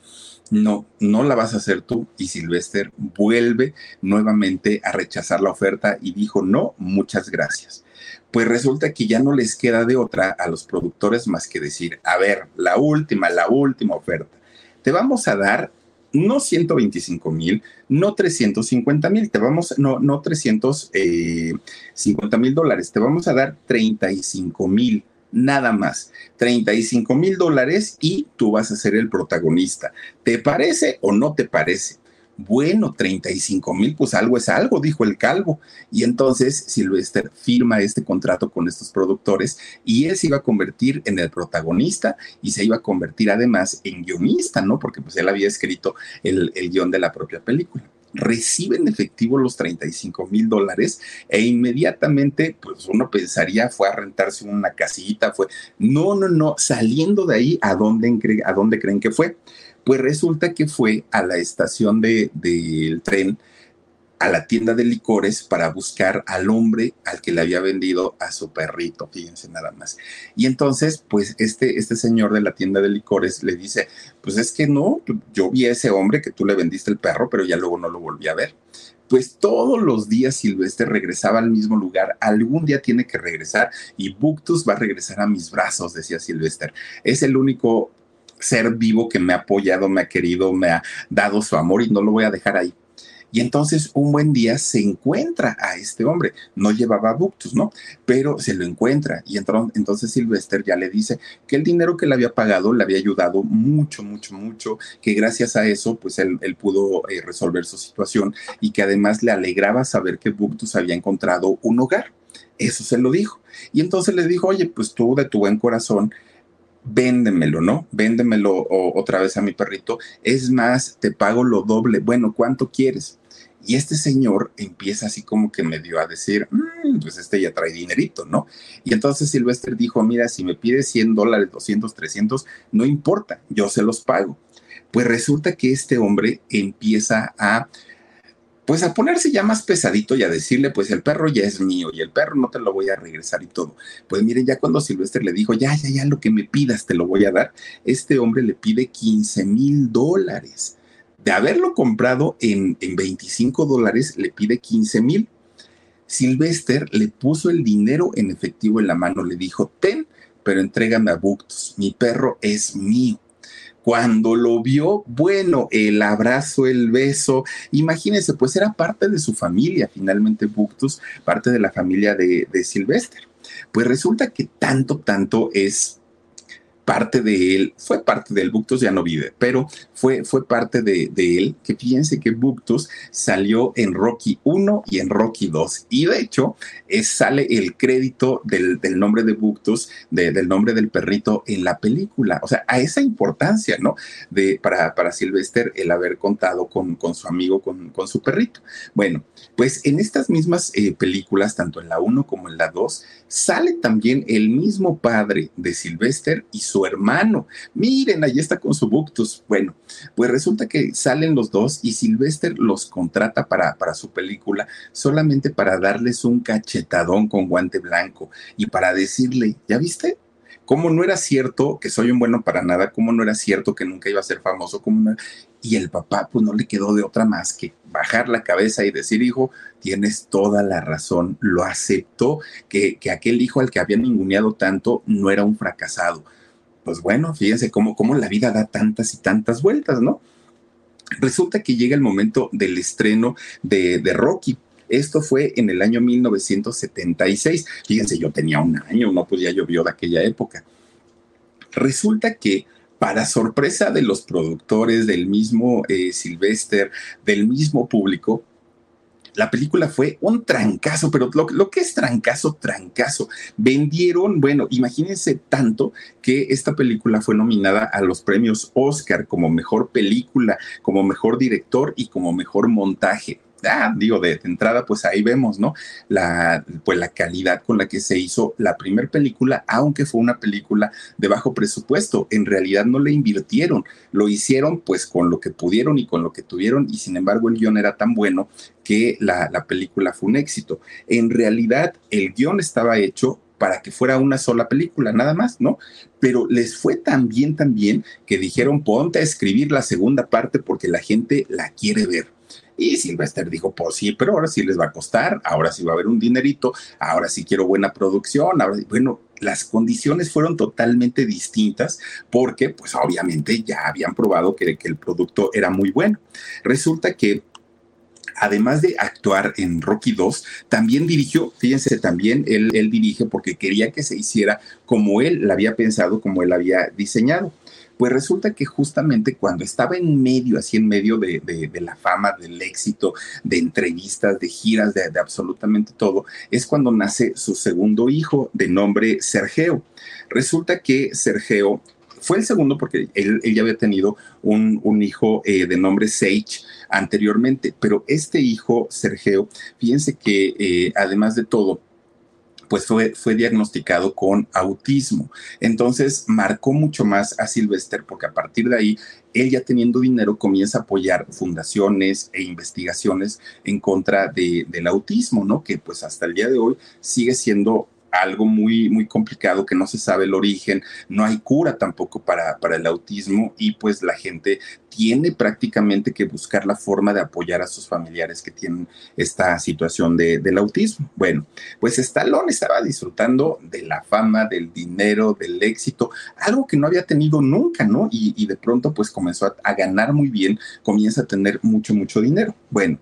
No, no la vas a hacer tú. Y Sylvester vuelve nuevamente a rechazar la oferta y dijo, no, muchas gracias. Pues resulta que ya no les queda de otra a los productores más que decir, a ver, la última, la última oferta. Te vamos a dar no 125 mil, no 350 mil, te vamos, no, no 350 eh, mil dólares, te vamos a dar 35 mil, nada más, 35 mil dólares y tú vas a ser el protagonista. ¿Te parece o no te parece? Bueno, 35 mil, pues algo es algo, dijo el calvo. Y entonces Sylvester firma este contrato con estos productores y él se iba a convertir en el protagonista y se iba a convertir además en guionista, ¿no? Porque pues él había escrito el, el guion de la propia película recibe en efectivo los 35 mil dólares e inmediatamente, pues uno pensaría fue a rentarse una casita, fue, no, no, no, saliendo de ahí, ¿a dónde, ¿a dónde creen que fue? Pues resulta que fue a la estación del tren, a la tienda de licores para buscar al hombre al que le había vendido a su perrito, fíjense nada más. Y entonces, pues este, este señor de la tienda de licores le dice, pues es que no, yo vi a ese hombre que tú le vendiste el perro, pero ya luego no lo volví a ver. Pues todos los días Silvestre regresaba al mismo lugar, algún día tiene que regresar y Buctus va a regresar a mis brazos, decía Silvestre. Es el único ser vivo que me ha apoyado, me ha querido, me ha dado su amor y no lo voy a dejar ahí. Y entonces un buen día se encuentra a este hombre. No llevaba buctus, ¿no? Pero se lo encuentra. Y entonces Sylvester ya le dice que el dinero que le había pagado le había ayudado mucho, mucho, mucho. Que gracias a eso, pues él, pudo eh, resolver su situación y que además le alegraba saber que Buctus había encontrado un hogar. Eso se lo dijo. Y entonces le dijo, oye, pues tú de tu buen corazón véndemelo, ¿no? Véndemelo otra vez a mi perrito. Es más, te pago lo doble. Bueno, ¿cuánto quieres? Y este señor empieza así como que me dio a decir, mm, pues este ya trae dinerito, ¿no? Y entonces Silvestre dijo, mira, si me pides 100 dólares, 200, 300, no importa, yo se los pago. Pues resulta que este hombre empieza a pues a ponerse ya más pesadito y a decirle, pues el perro ya es mío y el perro no te lo voy a regresar y todo. Pues miren, ya cuando Silvestre le dijo, ya, ya, ya, lo que me pidas te lo voy a dar, este hombre le pide 15 mil dólares. De haberlo comprado en, en 25 dólares, le pide 15 mil. Silvestre le puso el dinero en efectivo en la mano, le dijo, ten, pero entrégame a Buctus, mi perro es mío. Cuando lo vio, bueno, el abrazo, el beso, imagínense, pues era parte de su familia, finalmente Buctus, parte de la familia de, de Sylvester. Pues resulta que tanto, tanto es parte de él, fue parte del Buctus, ya no vive, pero fue, fue parte de, él, que fíjense que Buctus salió en Rocky 1 y en Rocky 2, y de hecho sale el crédito del, nombre de Buctus, del nombre del perrito en la película, o sea, a esa importancia, ¿no? De, para, para Sylvester el haber contado con, con su amigo, con, con, su perrito. Bueno, pues en estas mismas eh, películas, tanto en la 1 como en la 2, sale también el mismo padre de Sylvester y su hermano. Miren, ahí está con su Buctus. Bueno, pues resulta que salen los dos y Sylvester los contrata para, para su película solamente para darles un cachetadón con guante blanco y para decirle, ¿ya viste? cómo no era cierto que soy un bueno para nada, cómo no era cierto que nunca iba a ser famoso, Y el papá pues no le quedó de otra más que bajar la cabeza y decir, hijo, tienes toda la razón, lo aceptó, que, que aquel hijo al que había ninguneado tanto no era un fracasado. Pues bueno, fíjense cómo, cómo la vida da tantas y tantas vueltas, ¿no? Resulta que llega el momento del estreno de, Rocky. Esto fue en el año 1976. Fíjense, yo tenía un año, no, pues ya llovió de aquella época. Resulta que para sorpresa de los productores, del mismo eh, Sylvester, del mismo público, la película fue un trancazo, pero lo, que es trancazo, trancazo. Vendieron, bueno, imagínense tanto que esta película fue nominada a los premios Oscar como mejor película, como mejor director y como mejor montaje ah, digo, de, entrada, pues ahí vemos, ¿no? La, pues la calidad con la que se hizo la primera película, aunque fue una película de bajo presupuesto. En realidad no le invirtieron, lo hicieron pues con lo que pudieron y con lo que tuvieron, y sin embargo el guion era tan bueno que la, la película fue un éxito. En realidad el guion estaba hecho para que fuera una sola película, nada más, ¿no? Pero les fue tan bien, tan bien, que dijeron, ponte a escribir la segunda parte porque la gente la quiere ver. Y Sylvester dijo, pues sí, pero ahora sí les va a costar, ahora sí va a haber un dinerito, ahora sí quiero buena producción, ahora bueno, las condiciones fueron totalmente distintas porque pues obviamente ya habían probado que, que el producto era muy bueno. Resulta que además de actuar en Rocky 2, también dirigió, fíjense, también él, él, dirige porque quería que se hiciera como él la había pensado, como él había diseñado. Pues resulta que justamente cuando estaba en medio, así en medio de, la fama, del éxito, de entrevistas, de giras, de, absolutamente todo, es cuando nace su segundo hijo de nombre Sergio. Resulta que Sergio fue el segundo porque él, ya había tenido un, hijo eh, de nombre Sage anteriormente, pero este hijo, Sergio, fíjense que eh, además de todo, pues fue, fue diagnosticado con autismo. Entonces marcó mucho más a Sylvester porque a partir de ahí, él ya teniendo dinero comienza a apoyar fundaciones e investigaciones en contra de, del autismo, ¿no? Que pues hasta el día de hoy sigue siendo algo muy, muy complicado que no se sabe el origen, no hay cura tampoco para, para el autismo y pues la gente tiene prácticamente que buscar la forma de apoyar a sus familiares que tienen esta situación de, del autismo. Bueno, pues Stallone estaba disfrutando de la fama, del dinero, del éxito, algo que no había tenido nunca, ¿no? Y, de pronto pues comenzó a, a ganar muy bien, comienza a tener mucho, mucho dinero. Bueno,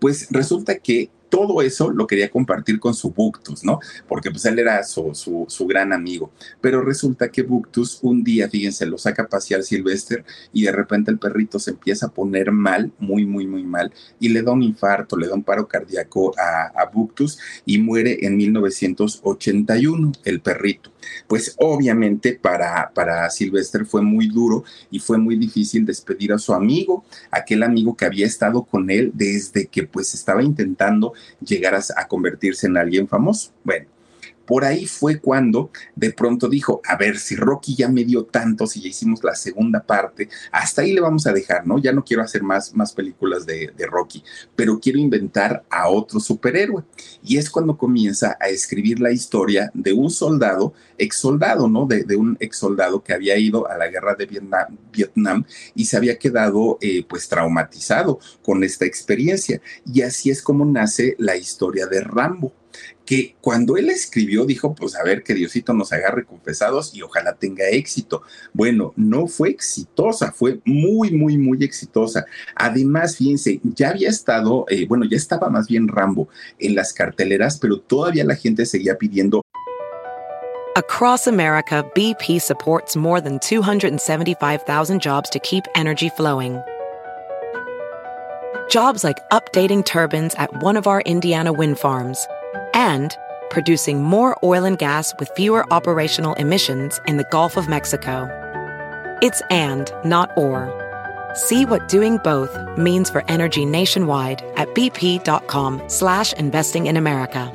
pues resulta que todo eso lo quería compartir con su Buctus, ¿no? Porque pues él era su, su, gran amigo. Pero resulta que Buctus un día, fíjense, lo saca a pasear Silvestre y de repente el perrito se empieza a poner mal, muy, muy, muy mal, y le da un infarto, le da un paro cardíaco a, a Buctus y muere en 1981 el perrito. Pues obviamente para, para fue muy duro y fue muy difícil despedir a su amigo, aquel amigo que había estado con él desde que pues estaba intentando llegar a, convertirse en alguien famoso. Bueno, por ahí fue cuando de pronto dijo, a ver, si Rocky ya me dio tanto, si ya hicimos la segunda parte, hasta ahí le vamos a dejar, ¿no? Ya no quiero hacer más, más películas de, Rocky, pero quiero inventar a otro superhéroe. Y es cuando comienza a escribir la historia de un soldado, ex soldado, ¿no? De, un ex soldado que había ido a la guerra de Vietnam, Vietnam y se había quedado eh, pues traumatizado con esta experiencia. Y así es como nace la historia de Rambo que cuando él escribió dijo, pues a ver que Diosito nos agarre confesados y ojalá tenga éxito. Bueno, no fue exitosa, fue muy, muy, muy exitosa. Además, fíjense, ya había estado, eh, bueno, ya estaba más bien Rambo en las carteleras, pero todavía la gente seguía pidiendo. Across America, BP supports more than 275,000 jobs to keep energy flowing. Jobs like updating turbines at one of our Indiana wind farms and producing more oil and gas with fewer operational emissions in the Gulf of Mexico. It's and, not or. See what doing both means for energy nationwide at bp.com slash investing in America.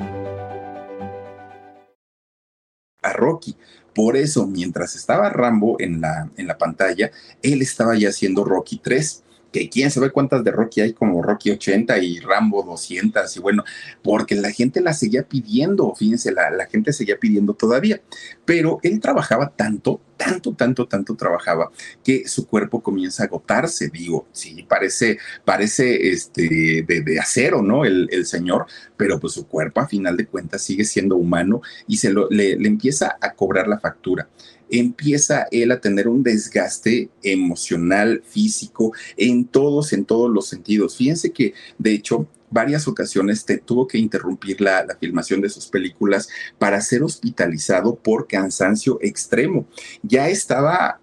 A Rocky. Por eso, mientras estaba Rambo en la, en la pantalla, él estaba ya haciendo Rocky 3 que quién sabe cuántas de Rocky hay, como Rocky 80 y Rambo 200, y bueno, porque la gente la seguía pidiendo, fíjense, la, la gente seguía pidiendo todavía, pero él trabajaba tanto, tanto, tanto, tanto trabajaba que su cuerpo comienza a agotarse, digo, sí, parece, parece este, de, acero, ¿no? El, el, señor, pero pues su cuerpo a final de cuentas sigue siendo humano y se lo, le, le empieza a cobrar la factura empieza él a tener un desgaste emocional, físico, en todos, en todos los sentidos. Fíjense que, de hecho, varias ocasiones tuvo que interrumpir la, filmación de sus películas para ser hospitalizado por cansancio extremo. Ya estaba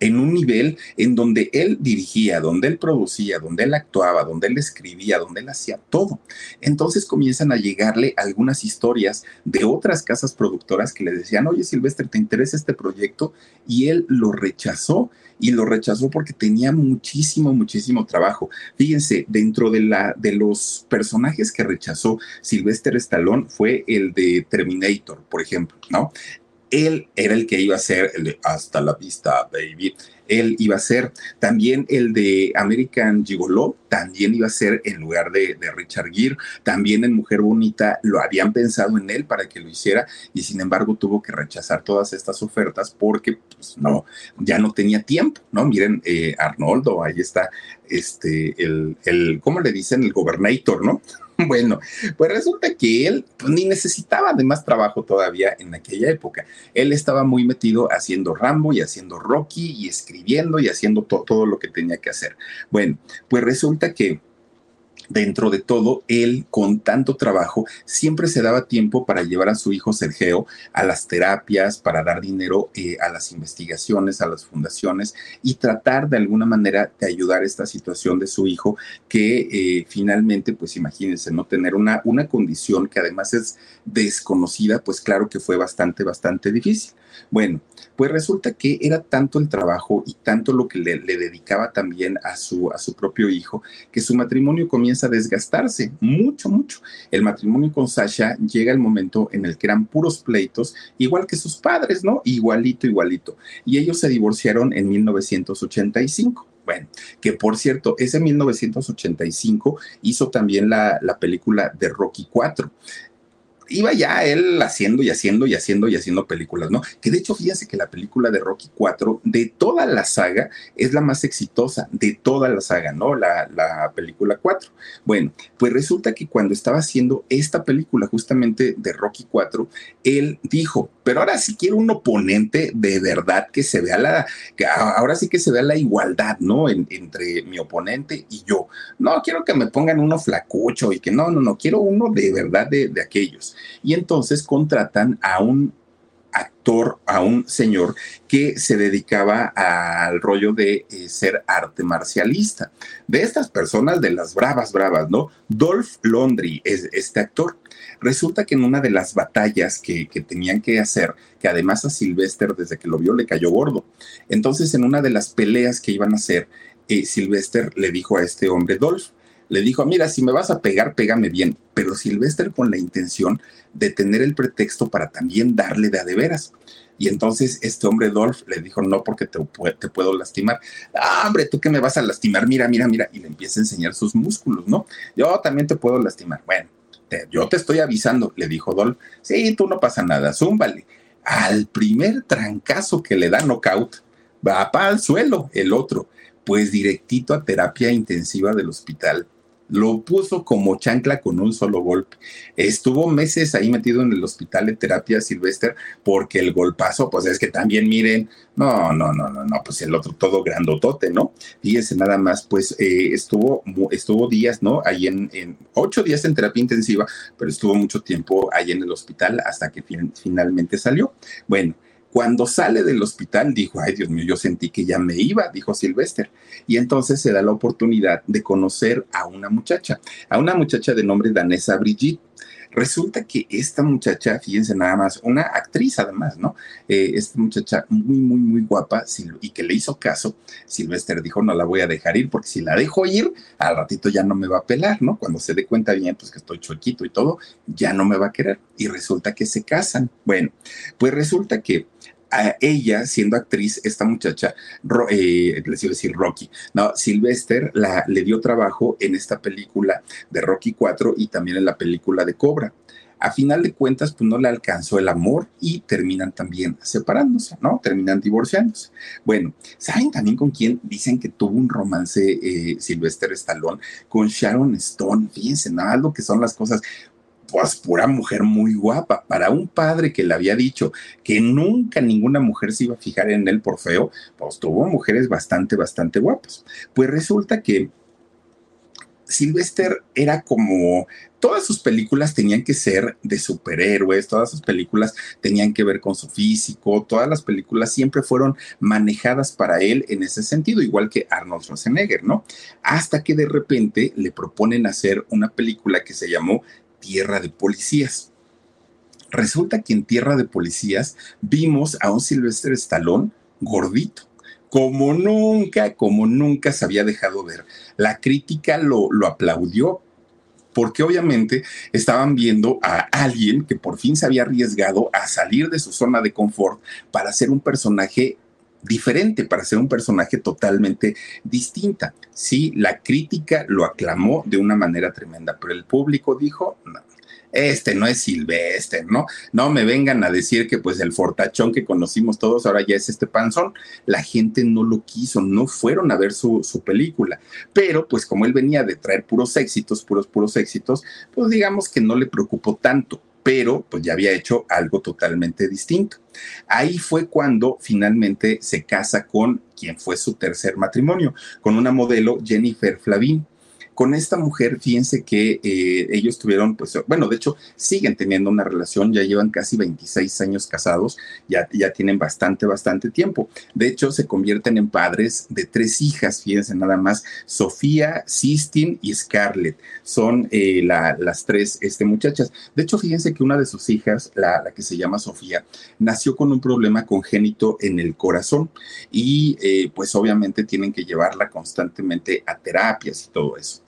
en un nivel en donde él dirigía, donde él producía, donde él actuaba, donde él escribía, donde él hacía todo. Entonces comienzan a llegarle algunas historias de otras casas productoras que le decían, oye Silvestre, ¿te interesa este proyecto? Y él lo rechazó y lo rechazó porque tenía muchísimo, muchísimo trabajo. Fíjense, dentro de, la, de los personajes que rechazó Sylvester Stallone fue el de Terminator, por ejemplo, ¿no? Él era el que iba a ser el Hasta la vista, baby. Él iba a ser también el de American Gigolo, también iba a ser en lugar de, Richard Gere, también en Mujer Bonita lo habían pensado en él para que lo hiciera y sin embargo tuvo que rechazar todas estas ofertas porque pues no, ya no tenía tiempo, ¿no? Miren, eh, Arnoldo, ahí está este, el, el, ¿cómo le dicen? El gobernator, ¿no? Bueno, pues resulta que él pues, ni necesitaba de más trabajo todavía en aquella época. Él estaba muy metido haciendo Rambo y haciendo Rocky y escribiendo y haciendo todo lo que tenía que hacer. Bueno, pues resulta que dentro de todo, él con tanto trabajo siempre se daba tiempo para llevar a su hijo Sergio a las terapias, para dar dinero eh, a las investigaciones, a las fundaciones y tratar de alguna manera de ayudar a esta situación de su hijo que eh, finalmente, pues imagínense, no tener una, una condición que además es desconocida, pues claro que fue bastante, bastante difícil. Bueno, pues resulta que era tanto el trabajo y tanto lo que le, dedicaba también a su, a su propio hijo, que su matrimonio comienza a desgastarse mucho, mucho. El matrimonio con Sasha llega el momento en el que eran puros pleitos, igual que sus padres, ¿no? Igualito, igualito. Y ellos se divorciaron en 1985. Bueno, que por cierto, ese 1985 hizo también la, la película de Rocky 4 iba ya él haciendo y haciendo y haciendo y haciendo películas, ¿no? Que de hecho, fíjense que la película de Rocky 4, de toda la saga, es la más exitosa, de toda la saga, ¿no? La, la película 4. Bueno, pues resulta que cuando estaba haciendo esta película justamente de Rocky 4, él dijo, pero ahora sí quiero un oponente de verdad que se vea la, ahora sí que se vea la igualdad, ¿no? entre mi oponente y yo. No quiero que me pongan uno flacucho y que no, no, no, quiero uno de verdad de, de aquellos. Y entonces contratan a un actor, a un señor que se dedicaba al rollo de eh, ser arte marcialista. De estas personas, de las bravas, bravas, ¿no? Dolph Lundgren es este actor. Resulta que en una de las batallas que, tenían que hacer, que además a Sylvester desde que lo vio le cayó gordo, entonces en una de las peleas que iban a hacer, eh, Sylvester le dijo a este hombre, Dolph, le dijo, mira, si me vas a pegar, pégame bien, pero Sylvester con la intención de tener el pretexto para también darle de a de veras. Y entonces este hombre Dolph le dijo, no, porque te, puedo lastimar. Ah, hombre, tú que me vas a lastimar, mira, mira, mira. Y le empieza a enseñar sus músculos, ¿no? Yo también te puedo lastimar. Bueno, yo te estoy avisando, le dijo Dolph. Sí, tú no pasa nada, zúmbale. Al primer trancazo que le da knockout, va para al suelo el otro, pues directito a terapia intensiva del hospital lo puso como chancla con un solo golpe. Estuvo meses ahí metido en el hospital de terapia Silvester porque el golpazo, pues es que también miren, no, no, no, no, no, pues el otro todo grandotote, ¿no? Fíjese nada más, pues eh, estuvo, estuvo días, ¿no? Ahí en, en, ocho días en terapia intensiva, pero estuvo mucho tiempo ahí en el hospital hasta que finalmente salió. Bueno, cuando sale del hospital, dijo, ay Dios mío, yo sentí que ya me iba, dijo Sylvester. Y entonces se da la oportunidad de conocer a una muchacha, a una muchacha de nombre Danesa Brigitte. Resulta que esta muchacha, fíjense nada más, una actriz además, ¿no? Eh, esta muchacha muy, muy, muy guapa y que le hizo caso, Sylvester dijo, no la voy a dejar ir porque si la dejo ir, al ratito ya no me va a pelar, ¿no? Cuando se dé cuenta bien, pues que estoy chuequito y todo, ya no me va a querer. Y resulta que se casan. Bueno, pues resulta que a ella, siendo actriz, esta muchacha, eh, les iba a decir Rocky, no, Sylvester la, le dio trabajo en esta película de Rocky 4 y también en la película de Cobra a final de cuentas, pues no le alcanzó el amor y terminan también separándose, ¿no? Terminan divorciándose. Bueno, ¿saben también con quién dicen que tuvo un romance eh, Sylvester Stallone? Con Sharon Stone. Fíjense, nada, lo que son las cosas pues pura mujer muy guapa. Para un padre que le había dicho que nunca ninguna mujer se iba a fijar en él por feo, pues tuvo mujeres bastante, bastante guapas. Pues resulta que Sylvester era como todas sus películas tenían que ser de superhéroes, todas sus películas tenían que ver con su físico, todas las películas siempre fueron manejadas para él en ese sentido, igual que Arnold Schwarzenegger, ¿no? Hasta que de repente le proponen hacer una película que se llamó Tierra de Policías. Resulta que en Tierra de Policías vimos a un Sylvester Stallone gordito como nunca, como nunca se había dejado ver. La crítica lo, lo aplaudió porque obviamente estaban viendo a alguien que por fin se había arriesgado a salir de su zona de confort para ser un personaje diferente, para ser un personaje totalmente distinta. Sí, la crítica lo aclamó de una manera tremenda, pero el público dijo, no, este no es Silvestre, ¿no? No me vengan a decir que pues el fortachón que conocimos todos ahora ya es este panzón. La gente no lo quiso, no fueron a ver su, su película. Pero pues como él venía de traer puros éxitos, puros, puros éxitos, pues digamos que no le preocupó tanto pero pues ya había hecho algo totalmente distinto. Ahí fue cuando finalmente se casa con quien fue su tercer matrimonio, con una modelo Jennifer Flavin. Con esta mujer, fíjense que eh, ellos tuvieron, pues, bueno, de hecho, siguen teniendo una relación, ya llevan casi 26 años casados, ya, ya tienen bastante, bastante tiempo. De hecho, se convierten en padres de tres hijas, fíjense nada más, Sofía, Sistine y Scarlett. Son eh, las tres este, muchachas. De hecho, fíjense que una de sus hijas, la, la, que se llama Sofía, nació con un problema congénito en el corazón y eh, pues obviamente tienen que llevarla constantemente a terapias y todo eso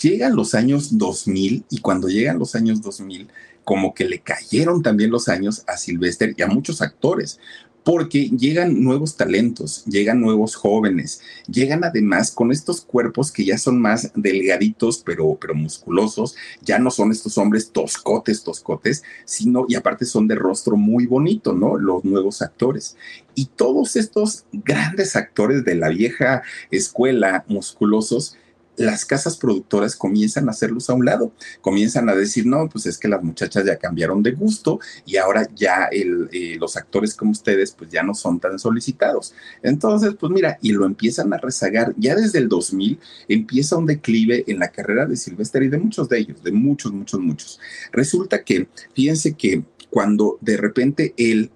llegan los años 2000 y cuando llegan los años 2000, como que le cayeron también los años a Sylvester y a muchos actores, porque llegan nuevos talentos, llegan nuevos jóvenes, llegan además con estos cuerpos que ya son más delgaditos, pero, pero musculosos, ya no son estos hombres toscotes, toscotes, sino, y aparte son de rostro muy bonito, ¿no? Los nuevos actores. Y todos estos grandes actores de la vieja escuela, musculosos, las casas productoras comienzan a hacerlos a un lado, comienzan a decir, no, pues es que las muchachas ya cambiaron de gusto y ahora ya eh, los actores como ustedes pues ya no son tan solicitados. Entonces, pues mira, y lo empiezan a rezagar. Ya desde el 2000 empieza un declive en la carrera de Sylvester y de muchos de ellos, de muchos, muchos, muchos. Resulta que, fíjense que cuando de repente él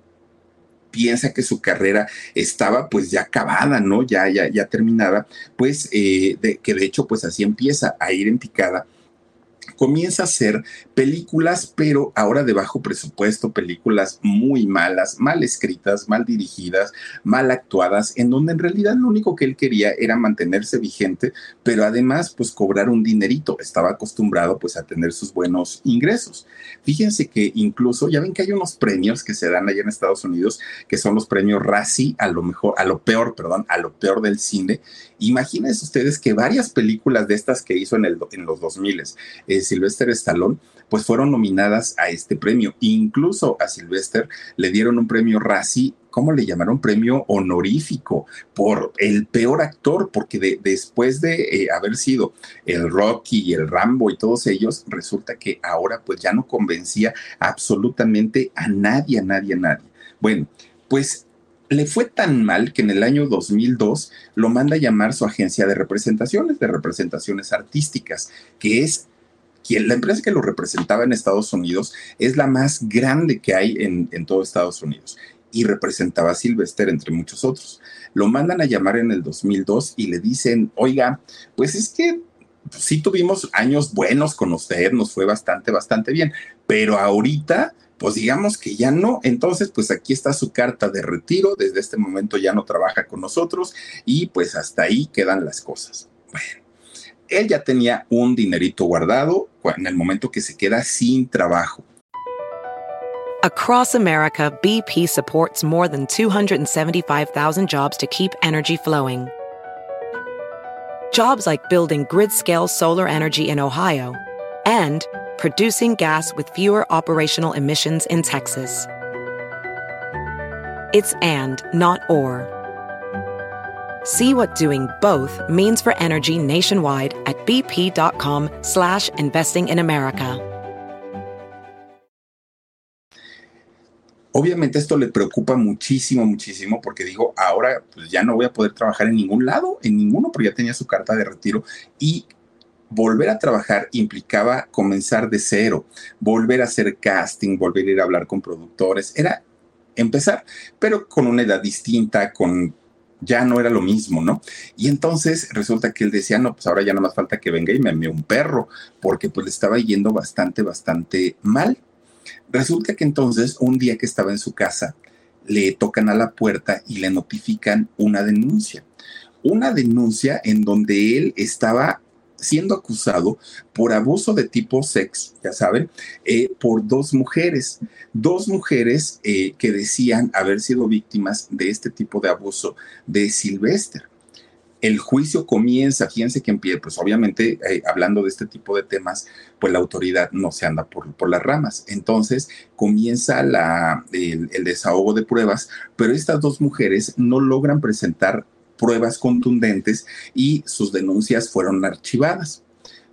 piensa que su carrera estaba pues ya acabada, ¿no? Ya, ya, ya terminada, pues eh, de, que de hecho pues así empieza a ir en picada comienza a hacer películas, pero ahora de bajo presupuesto, películas muy malas, mal escritas, mal dirigidas, mal actuadas, en donde en realidad lo único que él quería era mantenerse vigente, pero además pues cobrar un dinerito. Estaba acostumbrado pues a tener sus buenos ingresos. Fíjense que incluso, ya ven que hay unos premios que se dan allá en Estados Unidos, que son los premios Razzie, a lo mejor, a lo peor, perdón, a lo peor del cine. Imagínense ustedes que varias películas de estas que hizo en, el, en los 2000, eh, Sylvester Stallone, pues fueron nominadas a este premio. Incluso a Sylvester le dieron un premio Razzie ¿cómo le llamaron? Premio honorífico por el peor actor, porque después de eh, haber sido el Rocky y el Rambo y todos ellos, resulta que ahora pues ya no convencía absolutamente a nadie, a nadie, a nadie. Bueno, pues le fue tan mal que en el año 2002 lo manda a llamar su agencia de representaciones, de representaciones artísticas, que es la empresa que lo representaba en Estados Unidos es la más grande que hay en, en todo Estados Unidos y representaba a Sylvester entre muchos otros. Lo mandan a llamar en el 2002 y le dicen, oiga, pues es que sí tuvimos años buenos con usted, nos fue bastante, bastante bien, pero ahorita pues digamos que ya no. Entonces, pues aquí está su carta de retiro. Desde este momento ya no trabaja con nosotros y pues hasta ahí quedan las cosas. Bueno, él ya tenía un dinerito guardado en el momento que se queda sin trabajo. Across America, BP supports more than 275,000 jobs to keep energy flowing. Jobs like building grid scale solar energy in Ohio and producing gas with fewer operational emissions in Texas. It's and, not or. See what doing both means for energy nationwide at bp.com slash investing in America. Obviamente esto le preocupa muchísimo, muchísimo, porque digo, ahora pues ya no voy a poder trabajar en ningún lado, en ninguno, porque ya tenía su carta de retiro y volver a trabajar implicaba comenzar de cero, volver a hacer casting, volver a ir a hablar con productores, era empezar, pero con una edad distinta, con ya no era lo mismo, ¿no? Y entonces resulta que él decía, no, pues ahora ya no más falta que venga y me envíe un perro, porque pues le estaba yendo bastante, bastante mal. Resulta que entonces un día que estaba en su casa, le tocan a la puerta y le notifican una denuncia. Una denuncia en donde él estaba siendo acusado por abuso de tipo sex, ya saben, eh, por dos mujeres, dos mujeres eh, que decían haber sido víctimas de este tipo de abuso de Sylvester. El juicio comienza, fíjense que empieza, pues obviamente eh, hablando de este tipo de temas, pues la autoridad no se anda por, por las ramas. Entonces comienza la, el desahogo de pruebas, pero estas dos mujeres no logran presentar pruebas contundentes y sus denuncias fueron archivadas.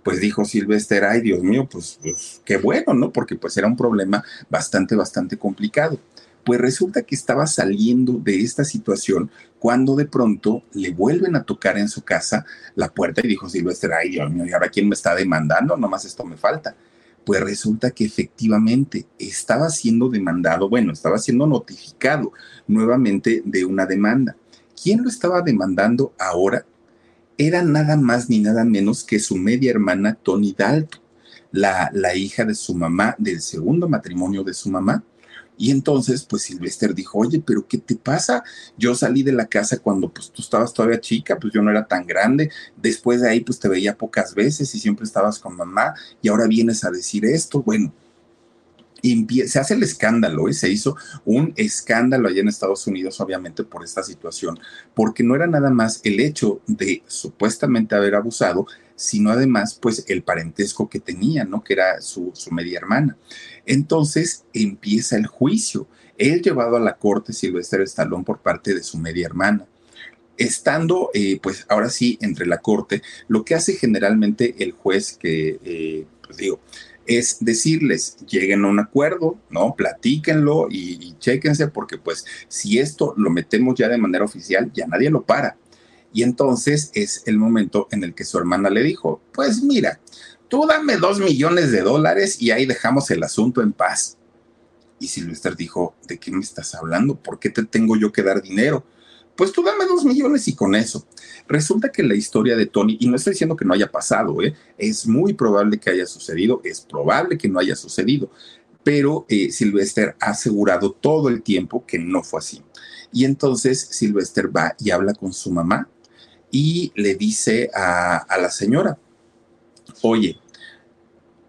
Pues dijo Silvester, ay Dios mío, pues, pues, qué bueno, ¿no? Porque pues era un problema bastante, bastante complicado. Pues resulta que estaba saliendo de esta situación cuando de pronto le vuelven a tocar en su casa la puerta y dijo Silvester, ay Dios mío, ¿y ahora quién me está demandando? Nomás esto me falta. Pues resulta que efectivamente estaba siendo demandado, bueno, estaba siendo notificado nuevamente de una demanda ¿Quién lo estaba demandando ahora? Era nada más ni nada menos que su media hermana Tony Dalton, la, la hija de su mamá, del segundo matrimonio de su mamá. Y entonces, pues Sylvester dijo, oye, pero ¿qué te pasa? Yo salí de la casa cuando pues tú estabas todavía chica, pues yo no era tan grande. Después de ahí, pues te veía pocas veces y siempre estabas con mamá y ahora vienes a decir esto. Bueno, se hace el escándalo, ¿eh? se hizo un escándalo allá en Estados Unidos, obviamente, por esta situación, porque no era nada más el hecho de supuestamente haber abusado, sino además, pues, el parentesco que tenía, ¿no? Que era su, media hermana. Entonces empieza el juicio. Él llevado a la corte Silvestre Stallone por parte de su media hermana estando, eh, pues ahora sí, entre la corte, lo que hace generalmente el juez que, eh, pues digo, es decirles, lleguen a un acuerdo, ¿no? Platíquenlo y, y chéquense, porque pues si esto lo metemos ya de manera oficial, ya nadie lo para. Y entonces es el momento en el que su hermana le dijo, pues mira, tú dame dos millones de dólares y ahí dejamos el asunto en paz. Y Silvester dijo, ¿de qué me estás hablando? ¿Por qué te tengo yo que dar dinero? Pues tú dame dos millones y con eso. Resulta que la historia de Tony, y no estoy diciendo que no haya pasado, ¿eh? es muy probable que haya sucedido, es probable que no haya sucedido, pero eh, Sylvester ha asegurado todo el tiempo que no fue así. Y entonces Sylvester va y habla con su mamá y le dice a, a la señora, oye,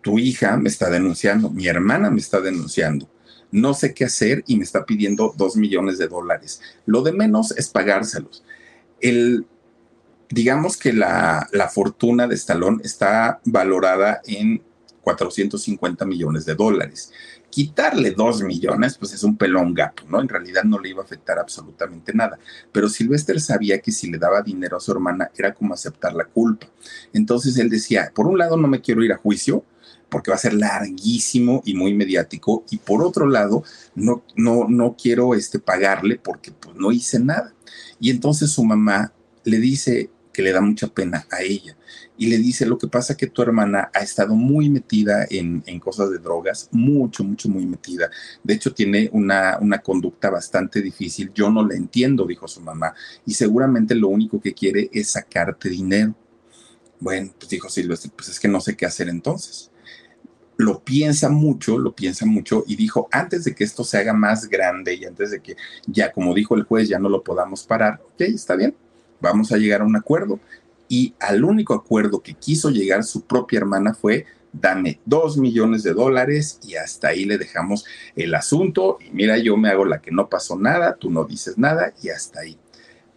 tu hija me está denunciando, mi hermana me está denunciando no sé qué hacer y me está pidiendo dos millones de dólares. Lo de menos es pagárselos. El, digamos que la, fortuna de Stallone está valorada en 450 millones de dólares. Quitarle dos millones, pues es un pelón gato, ¿no? En realidad no le iba a afectar absolutamente nada. Pero Sylvester sabía que si le daba dinero a su hermana era como aceptar la culpa. Entonces él decía, por un lado no me quiero ir a juicio, porque va a ser larguísimo y muy mediático. Y por otro lado, no, no, no quiero este, pagarle porque pues, no hice nada. Y entonces su mamá le dice que le da mucha pena a ella y le dice lo que pasa que tu hermana ha estado muy metida en, cosas de drogas, mucho, mucho, muy metida. De hecho, tiene una, una conducta bastante difícil. Yo no la entiendo, dijo su mamá, y seguramente lo único que quiere es sacarte dinero. Bueno, pues dijo Silvestre, pues es que no sé qué hacer entonces lo piensa mucho, lo piensa mucho y dijo, antes de que esto se haga más grande y antes de que ya, como dijo el juez, ya no lo podamos parar, ok, está bien, vamos a llegar a un acuerdo. Y al único acuerdo que quiso llegar su propia hermana fue dame dos millones de dólares y hasta ahí le dejamos el asunto. Y mira, yo me hago la que no pasó nada, tú no dices nada y hasta ahí.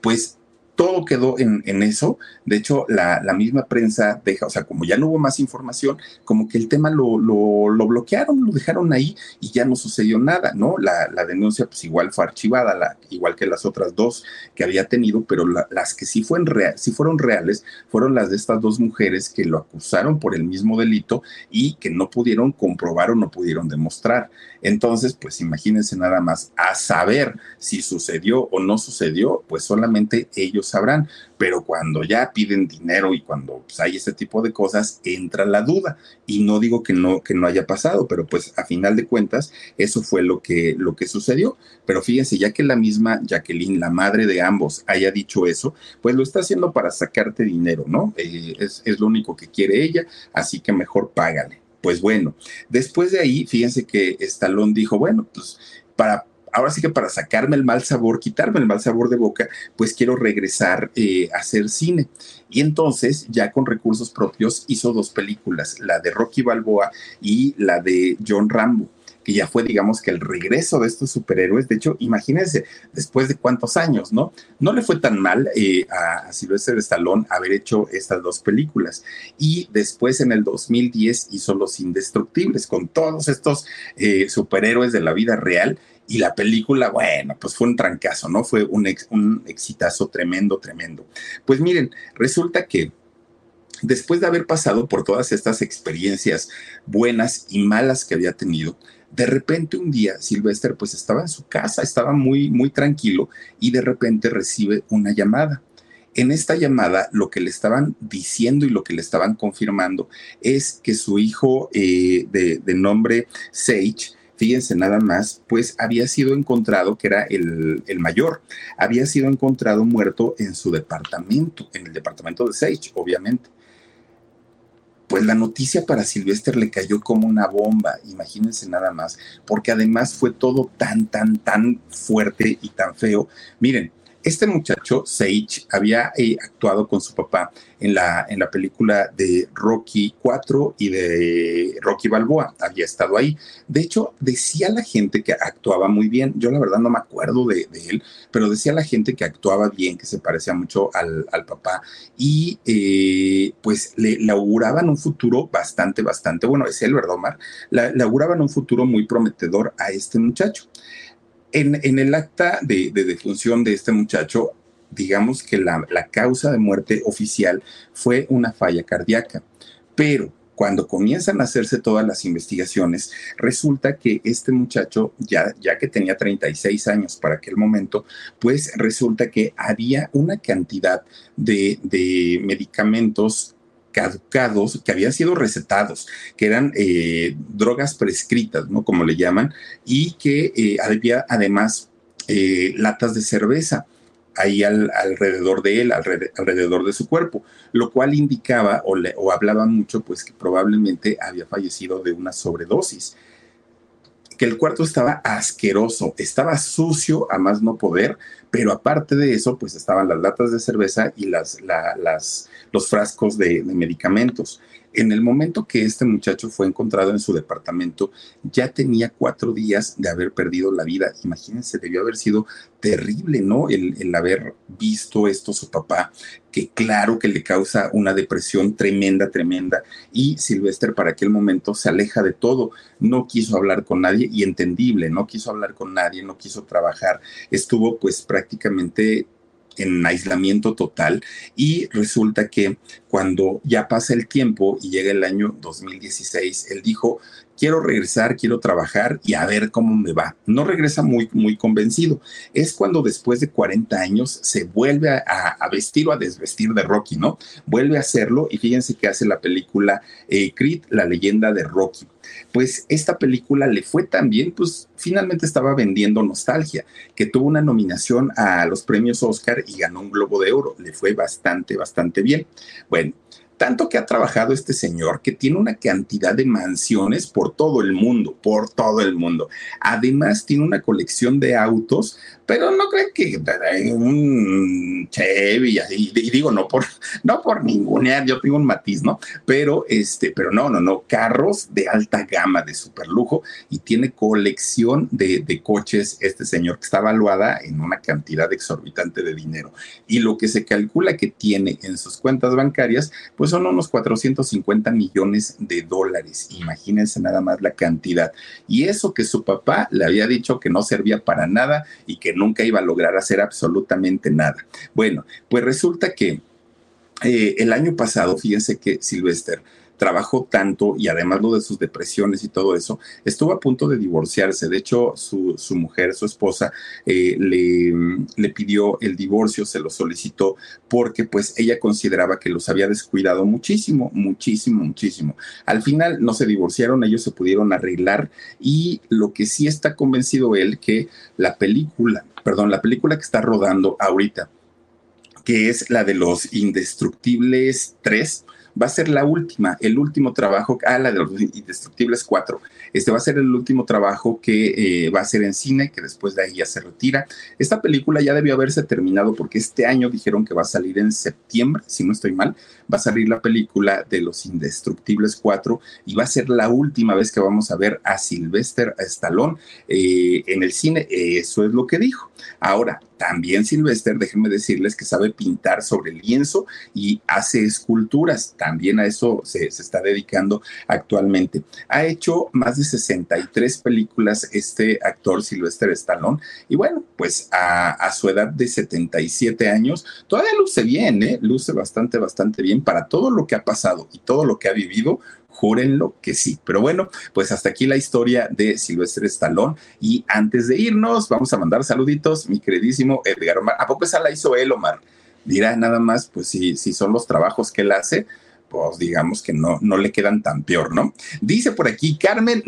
Pues todo quedó en, eso. De hecho, la, misma prensa deja, o sea, como ya no hubo más información, como que el tema lo, lo, bloquearon, lo dejaron ahí y ya no sucedió nada, ¿no? La, denuncia, pues igual fue archivada, la, igual que las otras dos que había tenido, pero las que sí, fueron sí fueron reales fueron las de estas dos mujeres que lo acusaron por el mismo delito y que no pudieron comprobar o no pudieron demostrar. Entonces, pues imagínense nada más, a saber si sucedió o no sucedió, pues solamente ellos sabrán, pero cuando ya piden dinero y cuando pues, hay ese tipo de cosas, entra la duda. Y no digo que no, que no haya pasado, pero pues a final de cuentas, eso fue lo que, lo que sucedió. Pero fíjense, ya que la misma Jacqueline, la madre de ambos, haya dicho eso, pues lo está haciendo para sacarte dinero, ¿no? Eh, es, es lo único que quiere ella, así que mejor págale. Pues bueno, después de ahí, fíjense que Stallone dijo, bueno, pues para ahora sí que para sacarme el mal sabor, quitarme el mal sabor de boca, pues quiero regresar eh, a hacer cine. Y entonces, ya con recursos propios, hizo dos películas, la de Rocky Balboa y la de John Rambo que ya fue, digamos, que el regreso de estos superhéroes. De hecho, imagínense, después de cuántos años, ¿no? No le fue tan mal eh, a, Sylvester Stallone haber hecho estas dos películas. Y después, en el 2010, hizo Los Indestructibles, con todos estos eh, superhéroes de la vida real. Y la película, bueno, pues fue un trancazo, ¿no? Fue un, un exitazo tremendo, tremendo. Pues miren, resulta que después de haber pasado por todas estas experiencias buenas y malas que había tenido, de repente un día Sylvester pues estaba en su casa, estaba muy, muy tranquilo y de repente recibe una llamada. En esta llamada lo que le estaban diciendo y lo que le estaban confirmando es que su hijo eh, de, nombre Sage, fíjense nada más, pues había sido encontrado, que era el, el, mayor, había sido encontrado muerto en su departamento, en el departamento de Sage, obviamente pues la noticia para Sylvester le cayó como una bomba, imagínense nada más, porque además fue todo tan, tan, tan fuerte y tan feo. Miren, este muchacho, Sage, había eh, actuado con su papá en la, en la película de Rocky 4 y de Rocky Balboa. Había estado ahí. De hecho, decía la gente que actuaba muy bien. Yo la verdad no me acuerdo de, él, pero decía la gente que actuaba bien, que se parecía mucho al, papá y eh, pues le, auguraban un futuro bastante, bastante bueno. Es él, ¿verdad, Omar? le auguraban un futuro muy prometedor a este muchacho. En, el acta de, defunción de este muchacho, digamos que la, causa de muerte oficial fue una falla cardíaca, pero cuando comienzan a hacerse todas las investigaciones, resulta que este muchacho, ya, ya que tenía 36 años para aquel momento, pues resulta que había una cantidad de, de medicamentos caducados, que habían sido recetados, que eran eh, drogas prescritas, ¿no? Como le llaman, y que eh, había además eh, latas de cerveza ahí alrededor de él, alrededor de su cuerpo, lo cual indicaba o, o hablaba mucho, pues que probablemente había fallecido de una sobredosis que el cuarto estaba asqueroso, estaba sucio a más no poder, pero aparte de eso, pues estaban las latas de cerveza y las, las, los frascos de, medicamentos. En el momento que este muchacho fue encontrado en su departamento, ya tenía cuatro días de haber perdido la vida. Imagínense, debió haber sido terrible, ¿no? El, haber visto esto su papá, que claro que le causa una depresión tremenda, tremenda. Y Sylvester para aquel momento se aleja de todo. No quiso hablar con nadie y entendible, no quiso hablar con nadie, no quiso trabajar. Estuvo pues prácticamente en aislamiento total y resulta que cuando ya pasa el tiempo y llega el año 2016, él dijo, quiero regresar, quiero trabajar y a ver cómo me va. No regresa muy, muy convencido. Es cuando después de 40 años se vuelve a, vestir o a desvestir de Rocky, ¿no? Vuelve a hacerlo y fíjense que hace la película eh, Creed, la leyenda de Rocky pues esta película le fue tan bien, pues finalmente estaba vendiendo nostalgia, que tuvo una nominación a los premios Oscar y ganó un Globo de Oro, le fue bastante, bastante bien. Bueno, tanto que ha trabajado este señor que tiene una cantidad de mansiones por todo el mundo, por todo el mundo. Además, tiene una colección de autos pero no creen que un Chevy y, digo no por no por ninguna yo tengo un matiz no pero este pero no no no carros de alta gama de super lujo y tiene colección de, de coches este señor que está evaluada en una cantidad exorbitante de dinero y lo que se calcula que tiene en sus cuentas bancarias pues son unos 450 millones de dólares imagínense nada más la cantidad y eso que su papá le había dicho que no servía para nada y que nunca iba a lograr hacer absolutamente nada. Bueno, pues resulta que eh, el año pasado, fíjense que Sylvester trabajó tanto y además lo de sus depresiones y todo eso, estuvo a punto de divorciarse. De hecho, su, mujer, su esposa, eh, le, le, pidió el divorcio, se lo solicitó porque pues ella consideraba que los había descuidado muchísimo, muchísimo, muchísimo. Al final no se divorciaron, ellos se pudieron arreglar y lo que sí está convencido él que la película, perdón, la película que está rodando ahorita, que es la de los Indestructibles 3, va a ser la última, el último trabajo, ah, la de los Indestructibles 4. Este va a ser el último trabajo que eh, va a ser en cine, que después de ahí ya se retira. Esta película ya debió haberse terminado porque este año dijeron que va a salir en septiembre, si no estoy mal, va a salir la película de los Indestructibles 4 y va a ser la última vez que vamos a ver a Sylvester Stallone eh, en el cine. Eso es lo que dijo. Ahora, también Sylvester, déjenme decirles que sabe pintar sobre lienzo y hace esculturas. También a eso se, está dedicando actualmente. Ha hecho más de 63 películas este actor Sylvester Stallone. Y bueno, pues a, su edad de 77 años, todavía luce bien, ¿eh? luce bastante, bastante bien para todo lo que ha pasado y todo lo que ha vivido júrenlo que sí. Pero bueno, pues hasta aquí la historia de Silvestre Stallone. Y antes de irnos, vamos a mandar saluditos, mi queridísimo Edgar Omar. ¿A poco esa la hizo él, Omar? Dirá nada más, pues si, si son los trabajos que él hace, pues digamos que no, no le quedan tan peor, ¿no? Dice por aquí Carmen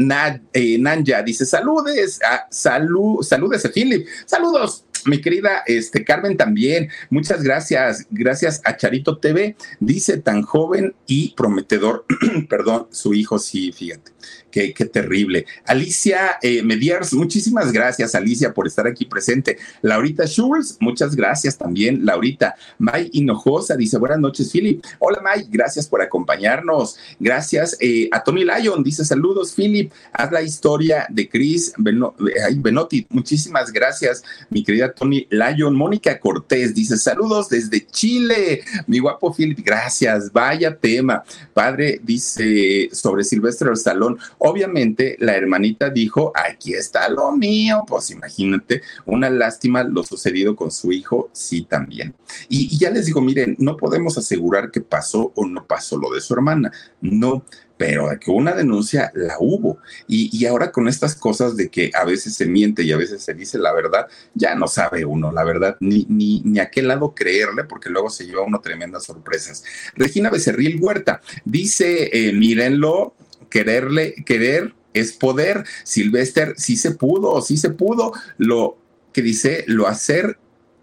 eh, Nanja, dice saludes, a, salud, saludes a Philip, saludos, mi querida este, Carmen también, muchas gracias. Gracias a Charito TV. Dice tan joven y prometedor, perdón, su hijo, sí, fíjate. Qué, terrible. Alicia eh, Mediers, muchísimas gracias, Alicia, por estar aquí presente. Laurita Schulz, muchas gracias también, Laurita. May Hinojosa dice, buenas noches, Philip. Hola, May, gracias por acompañarnos. Gracias eh, a Tony Lyon, dice, saludos, Philip. Haz la historia de Chris Benotti. Muchísimas gracias, mi querida Tony Lyon. Mónica Cortés dice, saludos desde Chile. Mi guapo Philip, gracias. Vaya tema. Padre dice sobre Silvestre el Salón Obviamente la hermanita dijo, aquí está lo mío, pues imagínate, una lástima lo sucedido con su hijo, sí también. Y, ya les digo, miren, no podemos asegurar que pasó o no pasó lo de su hermana, no, pero que una denuncia la hubo. Y, ahora con estas cosas de que a veces se miente y a veces se dice la verdad, ya no sabe uno, la verdad, ni, ni, ni a qué lado creerle, porque luego se lleva uno tremendas sorpresas. Regina Becerril Huerta dice, eh, mírenlo, quererle, querer es poder. Silvester sí se pudo, sí se pudo. Lo que dice, lo hacer,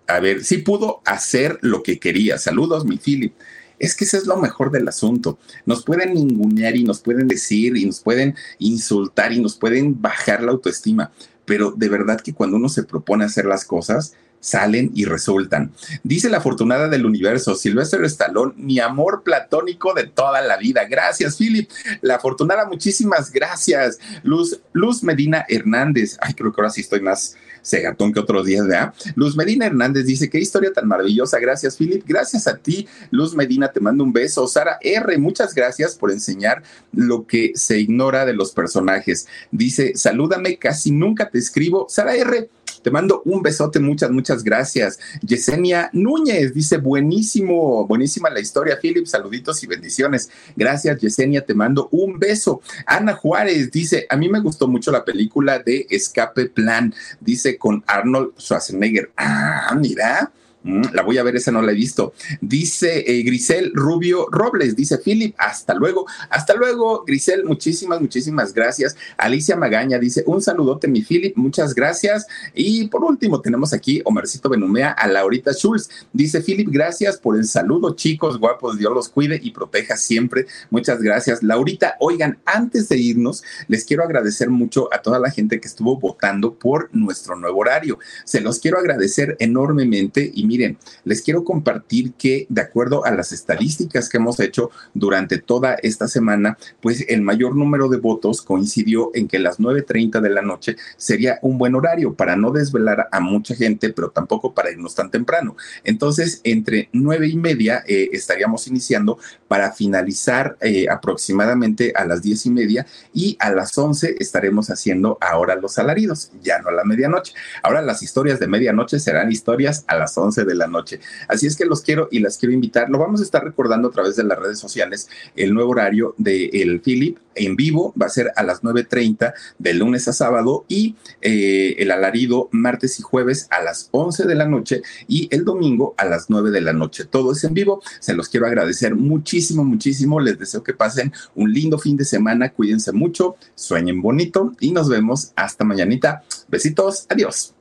a ver, sí pudo hacer lo que quería. Saludos, mi Philip. Es que ese es lo mejor del asunto. Nos pueden ningunear y nos pueden decir y nos pueden insultar y nos pueden bajar la autoestima, pero de verdad que cuando uno se propone hacer las cosas, salen y resultan. Dice la afortunada del universo, Silvestre Stallone, mi amor platónico de toda la vida. Gracias, Philip. La afortunada, muchísimas gracias. Luz, Luz Medina Hernández. Ay, creo que ahora sí estoy más segatón que otros días, ¿verdad? Luz Medina Hernández dice, qué historia tan maravillosa. Gracias, Philip. Gracias a ti, Luz Medina, te mando un beso. Sara R, muchas gracias por enseñar lo que se ignora de los personajes. Dice, salúdame, casi nunca te escribo. Sara R, te mando un besote, muchas, muchas gracias. Yesenia Núñez dice, buenísimo, buenísima la historia, Philip, saluditos y bendiciones. Gracias, Yesenia, te mando un beso. Ana Juárez dice, a mí me gustó mucho la película de Escape Plan, dice con Arnold Schwarzenegger. Ah, mira, la voy a ver, esa no la he visto. Dice eh, Grisel Rubio Robles, dice Philip, hasta luego. Hasta luego, Grisel, muchísimas, muchísimas gracias. Alicia Magaña dice, un saludote, mi Philip, muchas gracias. Y por último, tenemos aquí Omercito Benumea a Laurita Schulz. Dice Philip, gracias por el saludo, chicos guapos, Dios los cuide y proteja siempre. Muchas gracias. Laurita, oigan, antes de irnos, les quiero agradecer mucho a toda la gente que estuvo votando por nuestro nuevo horario. Se los quiero agradecer enormemente y miren, les quiero compartir que de acuerdo a las estadísticas que hemos hecho durante toda esta semana, pues el mayor número de votos coincidió en que las 9.30 de la noche sería un buen horario para no desvelar a mucha gente, pero tampoco para irnos tan temprano. Entonces, entre nueve y media eh, estaríamos iniciando para finalizar eh, aproximadamente a las diez y media y a las 11 estaremos haciendo ahora los alaridos, ya no a la medianoche. Ahora las historias de medianoche serán historias a las 11 de la noche. Así es que los quiero y las quiero invitar. Lo vamos a estar recordando a través de las redes sociales, el nuevo horario de el Philip en vivo va a ser a las 9.30 de lunes a sábado y eh, el alarido martes y jueves a las 11 de la noche y el domingo a las 9 de la noche. Todo es en vivo. Se los quiero agradecer muchísimo, muchísimo. Les deseo que pasen un lindo fin de semana. Cuídense mucho, sueñen bonito y nos vemos hasta mañanita. Besitos, adiós.